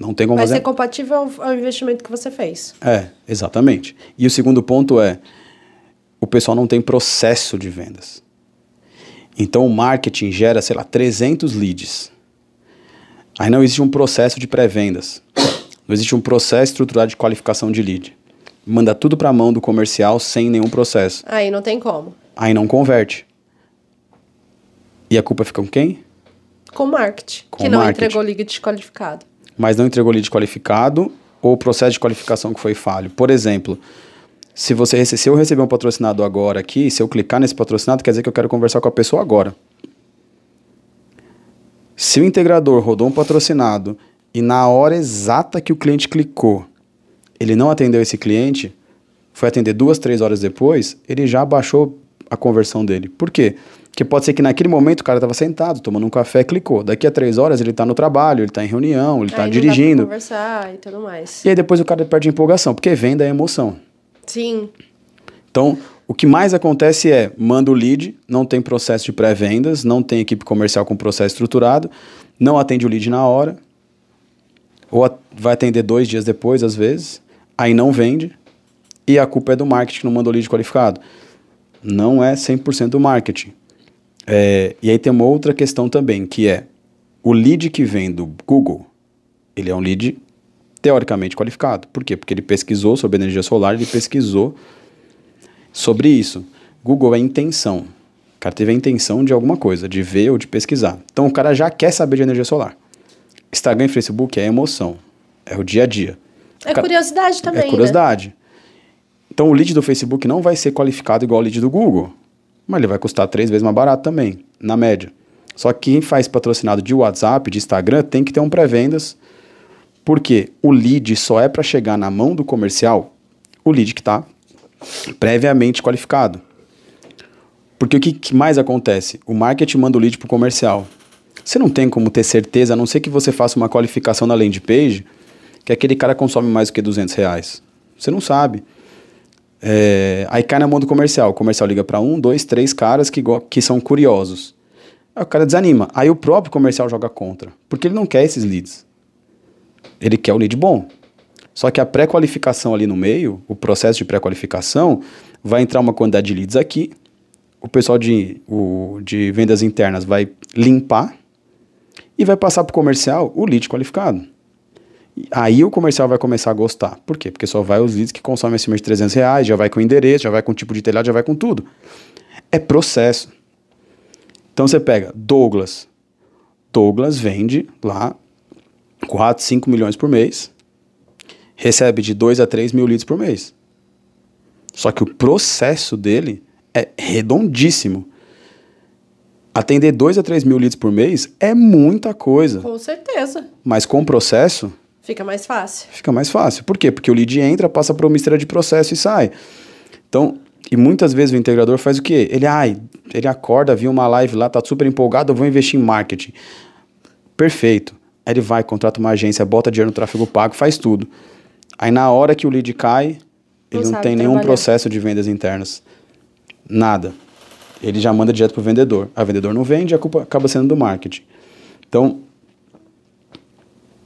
Não tem como Vai fazer. ser compatível ao, ao investimento que você fez. É, exatamente. E o segundo ponto é: o pessoal não tem processo de vendas. Então o marketing gera, sei lá, 300 leads. Aí não existe um processo de pré-vendas. Não existe um processo estruturado de qualificação de lead. Manda tudo para a mão do comercial sem nenhum processo. Aí não tem como. Aí não converte. E a culpa fica com quem? Com o marketing, com que não marketing. entregou lead qualificado mas não entregou lead qualificado ou o processo de qualificação que foi falho. Por exemplo, se você se eu receber um patrocinado agora aqui, se eu clicar nesse patrocinado, quer dizer que eu quero conversar com a pessoa agora. Se o integrador rodou um patrocinado e na hora exata que o cliente clicou, ele não atendeu esse cliente, foi atender duas, três horas depois, ele já baixou a conversão dele. Por quê? Pode ser que naquele momento o cara estava sentado, tomando um café, clicou. Daqui a três horas ele está no trabalho, ele está em reunião, ele está não dirigindo. Conversar e tudo mais. E aí depois o cara perde a empolgação, porque venda é emoção. Sim. Então, o que mais acontece é, manda o lead, não tem processo de pré-vendas, não tem equipe comercial com processo estruturado, não atende o lead na hora, ou vai atender dois dias depois, às vezes, aí não vende, e a culpa é do marketing que não mandou lead qualificado. Não é 100% do marketing. É, e aí tem uma outra questão também, que é, o lead que vem do Google, ele é um lead teoricamente qualificado. Por quê? Porque ele pesquisou sobre energia solar, ele pesquisou sobre isso. Google é intenção. O cara teve a intenção de alguma coisa, de ver ou de pesquisar. Então o cara já quer saber de energia solar. Instagram e Facebook é emoção. É o dia a dia. É cara- curiosidade também, é né? curiosidade. Então o lead do Facebook não vai ser qualificado igual o lead do Google. Mas ele vai custar três vezes mais barato também, na média. Só que quem faz patrocinado de WhatsApp, de Instagram, tem que ter um pré-vendas. Porque o lead só é para chegar na mão do comercial, o lead que está previamente qualificado. Porque o que, que mais acontece? O marketing manda o lead para o comercial. Você não tem como ter certeza, a não ser que você faça uma qualificação na landing page, que aquele cara consome mais do que 200 reais. Você não sabe. É, aí cai na mão do comercial. O comercial liga para um, dois, três caras que, que são curiosos. Aí o cara desanima. Aí o próprio comercial joga contra. Porque ele não quer esses leads. Ele quer o lead bom. Só que a pré-qualificação ali no meio, o processo de pré-qualificação, vai entrar uma quantidade de leads aqui. O pessoal de, o, de vendas internas vai limpar e vai passar para o comercial o lead qualificado. Aí o comercial vai começar a gostar. Por quê? Porque só vai os leads que consomem acima de 300 reais, já vai com endereço, já vai com tipo de telhado, já vai com tudo. É processo. Então você pega Douglas. Douglas vende lá 4, 5 milhões por mês, recebe de 2 a 3 mil leads por mês. Só que o processo dele é redondíssimo. Atender 2 a 3 mil leads por mês é muita coisa, Com certeza. mas com o processo Fica mais fácil. fica mais fácil. Por quê? Porque o lead entra, passa por uma mistura de processo e sai. Então, e muitas vezes o integrador faz o quê? Ele, ai, ele acorda, viu uma live lá, tá super empolgado, eu vou investir em marketing. Perfeito. Aí ele vai, contrata uma agência, bota dinheiro no tráfego pago, faz tudo. Aí na hora que o lead cai, ele não tem nenhum trabalhar. processo de vendas internas. Nada. Ele já manda direto pro vendedor. A vendedor não vende, a culpa acaba sendo do marketing. Então,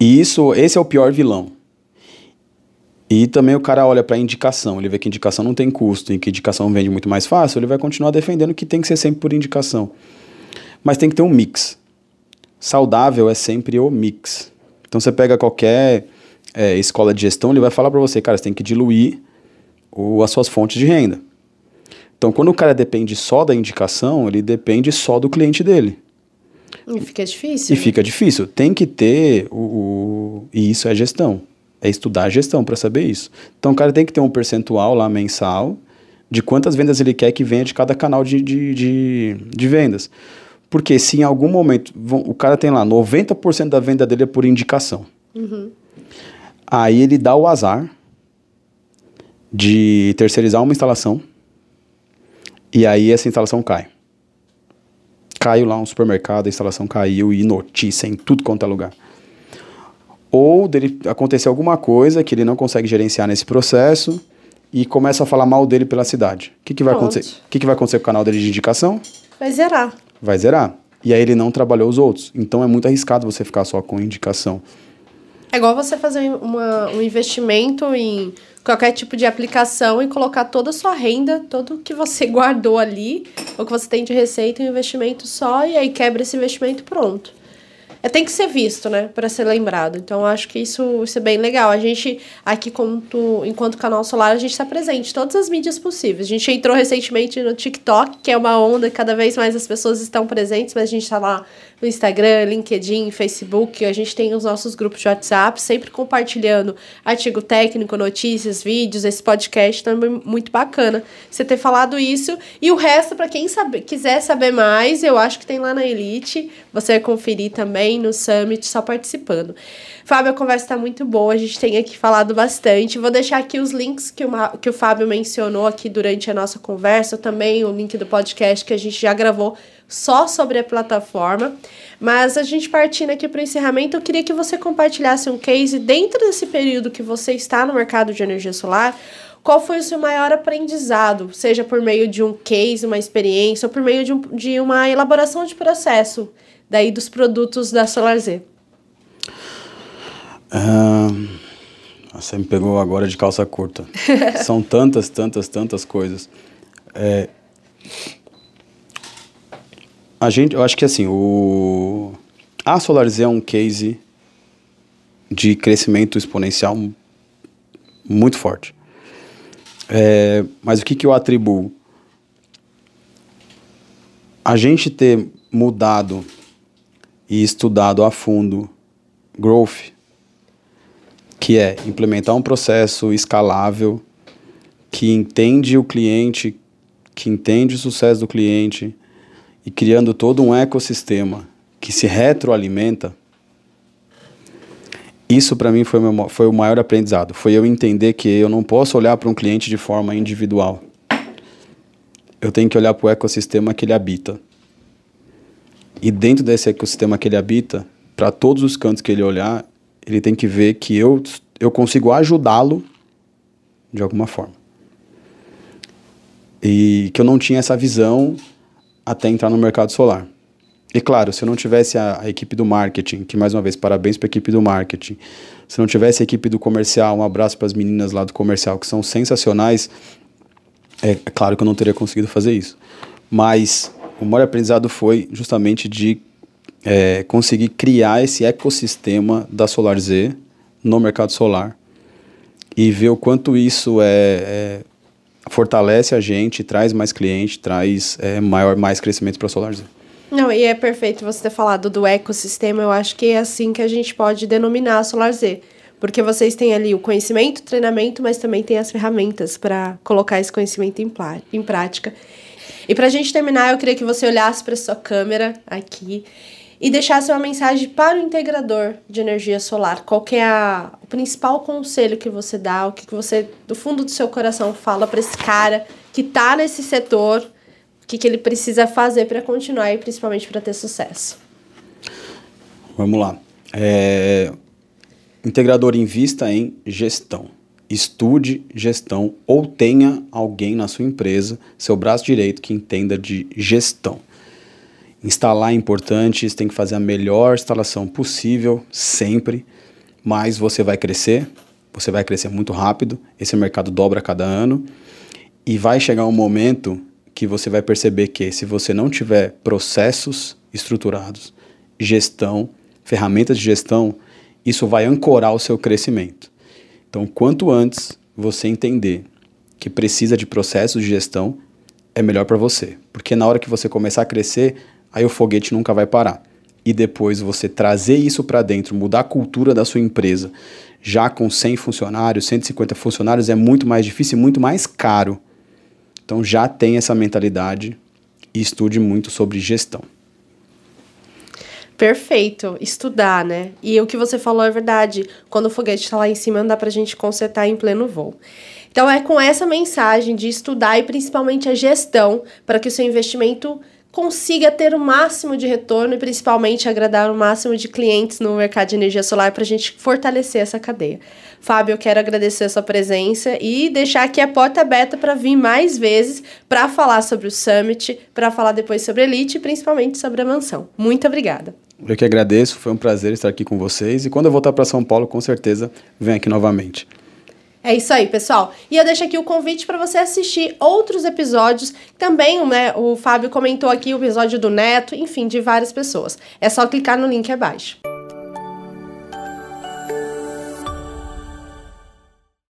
e isso, esse é o pior vilão. E também o cara olha para indicação, ele vê que indicação não tem custo e que indicação vende muito mais fácil, ele vai continuar defendendo que tem que ser sempre por indicação. Mas tem que ter um mix. Saudável é sempre o mix. Então você pega qualquer é, escola de gestão, ele vai falar para você, cara, você tem que diluir o, as suas fontes de renda. Então quando o cara depende só da indicação, ele depende só do cliente dele. E fica difícil. E né? fica difícil. Tem que ter o, o- E isso é gestão. É estudar a gestão para saber isso. Então o cara tem que ter um percentual lá mensal de quantas vendas ele quer que venha de cada canal de, de, de, de vendas. Porque se em algum momento vão- o cara tem lá 90% da venda dele é por indicação. Aí ele dá o azar de terceirizar uma instalação e aí essa instalação cai caiu lá um supermercado, a instalação caiu e notícia em tudo quanto é lugar. Ou dele acontecer alguma coisa que ele não consegue gerenciar nesse processo e começa a falar mal dele pela cidade. O que, que vai Pronto. acontecer? O que, que vai acontecer com o canal dele de indicação? Vai zerar. Vai zerar. E aí ele não trabalhou os outros. Então é muito arriscado você ficar só com indicação. É igual você fazer uma, um investimento em qualquer tipo de aplicação e colocar toda a sua renda, tudo que você guardou ali, ou que você tem de receita em um investimento só, e aí quebra esse investimento pronto. É, tem que ser visto, né, para ser lembrado. Então, acho que isso, isso é bem legal. A gente, aqui, enquanto, enquanto canal solar, a gente está presente em todas as mídias possíveis. A gente entrou recentemente no TikTok, que é uma onda, cada vez mais as pessoas estão presentes, mas a gente está lá no Instagram, LinkedIn, Facebook. A gente tem os nossos grupos de WhatsApp, sempre compartilhando artigo técnico, notícias, vídeos. Esse podcast também é muito bacana você ter falado isso. E o resto, para quem sabe, quiser saber mais, eu acho que tem lá na Elite. Você vai conferir também no Summit, só participando. Fábio, a conversa está muito boa, a gente tem aqui falado bastante. Vou deixar aqui os links que o, que o Fábio mencionou aqui durante a nossa conversa, também o link do podcast que a gente já gravou só sobre a plataforma. Mas a gente partindo aqui para o encerramento, eu queria que você compartilhasse um case dentro desse período que você está no mercado de energia solar. Qual foi o seu maior aprendizado, seja por meio de um case, uma experiência, ou por meio de, um, de uma elaboração de processo daí dos produtos da SolarZ? você me pegou agora de calça curta. São tantas, tantas, tantas coisas. É, a gente, eu acho que assim, o a SolarZ é um case de crescimento exponencial muito forte. É, mas o que, que eu atribuo? A gente ter mudado e estudado a fundo growth que é implementar um processo escalável que entende o cliente, que entende o sucesso do cliente e criando todo um ecossistema que se retroalimenta. Isso para mim foi, meu, foi o maior aprendizado. Foi eu entender que eu não posso olhar para um cliente de forma individual. Eu tenho que olhar para o ecossistema que ele habita. E dentro desse ecossistema que ele habita, para todos os cantos que ele olhar, ele tem que ver que eu, eu consigo ajudá-lo de alguma forma. E que eu não tinha essa visão até entrar no mercado solar. E claro, se eu não tivesse a, a equipe do marketing, que mais uma vez, parabéns para a equipe do marketing, se não tivesse a equipe do comercial, um abraço para as meninas lá do comercial, que são sensacionais, é, é claro que eu não teria conseguido fazer isso. Mas o maior aprendizado foi justamente de é, conseguir criar esse ecossistema da SolarZ no mercado solar e ver o quanto isso é, é fortalece a gente, traz mais cliente, traz é, maior mais crescimento para a SolarZ. Não, e é perfeito você ter falado do ecossistema. Eu acho que é assim que a gente pode denominar a SolarZ. Porque vocês têm ali o conhecimento, o treinamento, mas também tem as ferramentas para colocar esse conhecimento em, em prática. E para a gente terminar, eu queria que você olhasse para sua câmera aqui e deixasse uma mensagem para o integrador de energia solar. Qual é a, o principal conselho que você dá, o que, que você, do fundo do seu coração, fala para esse cara que está nesse setor, o que, que ele precisa fazer para continuar e principalmente para ter sucesso? Vamos lá. É... Integrador invista em gestão. Estude gestão ou tenha alguém na sua empresa, seu braço direito, que entenda de gestão. Instalar é importante, você tem que fazer a melhor instalação possível, sempre, mas você vai crescer, você vai crescer muito rápido, esse mercado dobra a cada ano, e vai chegar um momento que você vai perceber que se você não tiver processos estruturados, gestão, ferramentas de gestão, isso vai ancorar o seu crescimento. Então, quanto antes você entender que precisa de processos de gestão, é melhor para você. Porque na hora que você começar a crescer, aí o foguete nunca vai parar. E depois você trazer isso para dentro, mudar a cultura da sua empresa, já com 100 funcionários, 150 funcionários, é muito mais difícil e muito mais caro. Então já tem essa mentalidade e estude muito sobre gestão. Perfeito, estudar, né? E o que você falou é verdade. Quando o foguete está lá em cima, não dá pra gente consertar em pleno voo. Então é com essa mensagem de estudar e principalmente a gestão para que o seu investimento consiga ter o máximo de retorno e principalmente agradar o máximo de clientes no mercado de energia solar para a gente fortalecer essa cadeia. Fábio, eu quero agradecer a sua presença e deixar aqui a porta aberta para vir mais vezes para falar sobre o Summit, para falar depois sobre a Elite e principalmente sobre a mansão. Muito obrigada. Eu que agradeço, foi um prazer estar aqui com vocês e quando eu voltar para São Paulo, com certeza, venho aqui novamente. É isso aí, pessoal. E eu deixo aqui o convite para você assistir outros episódios. Também, né, o Fábio comentou aqui o episódio do Neto, enfim, de várias pessoas. É só clicar no link abaixo.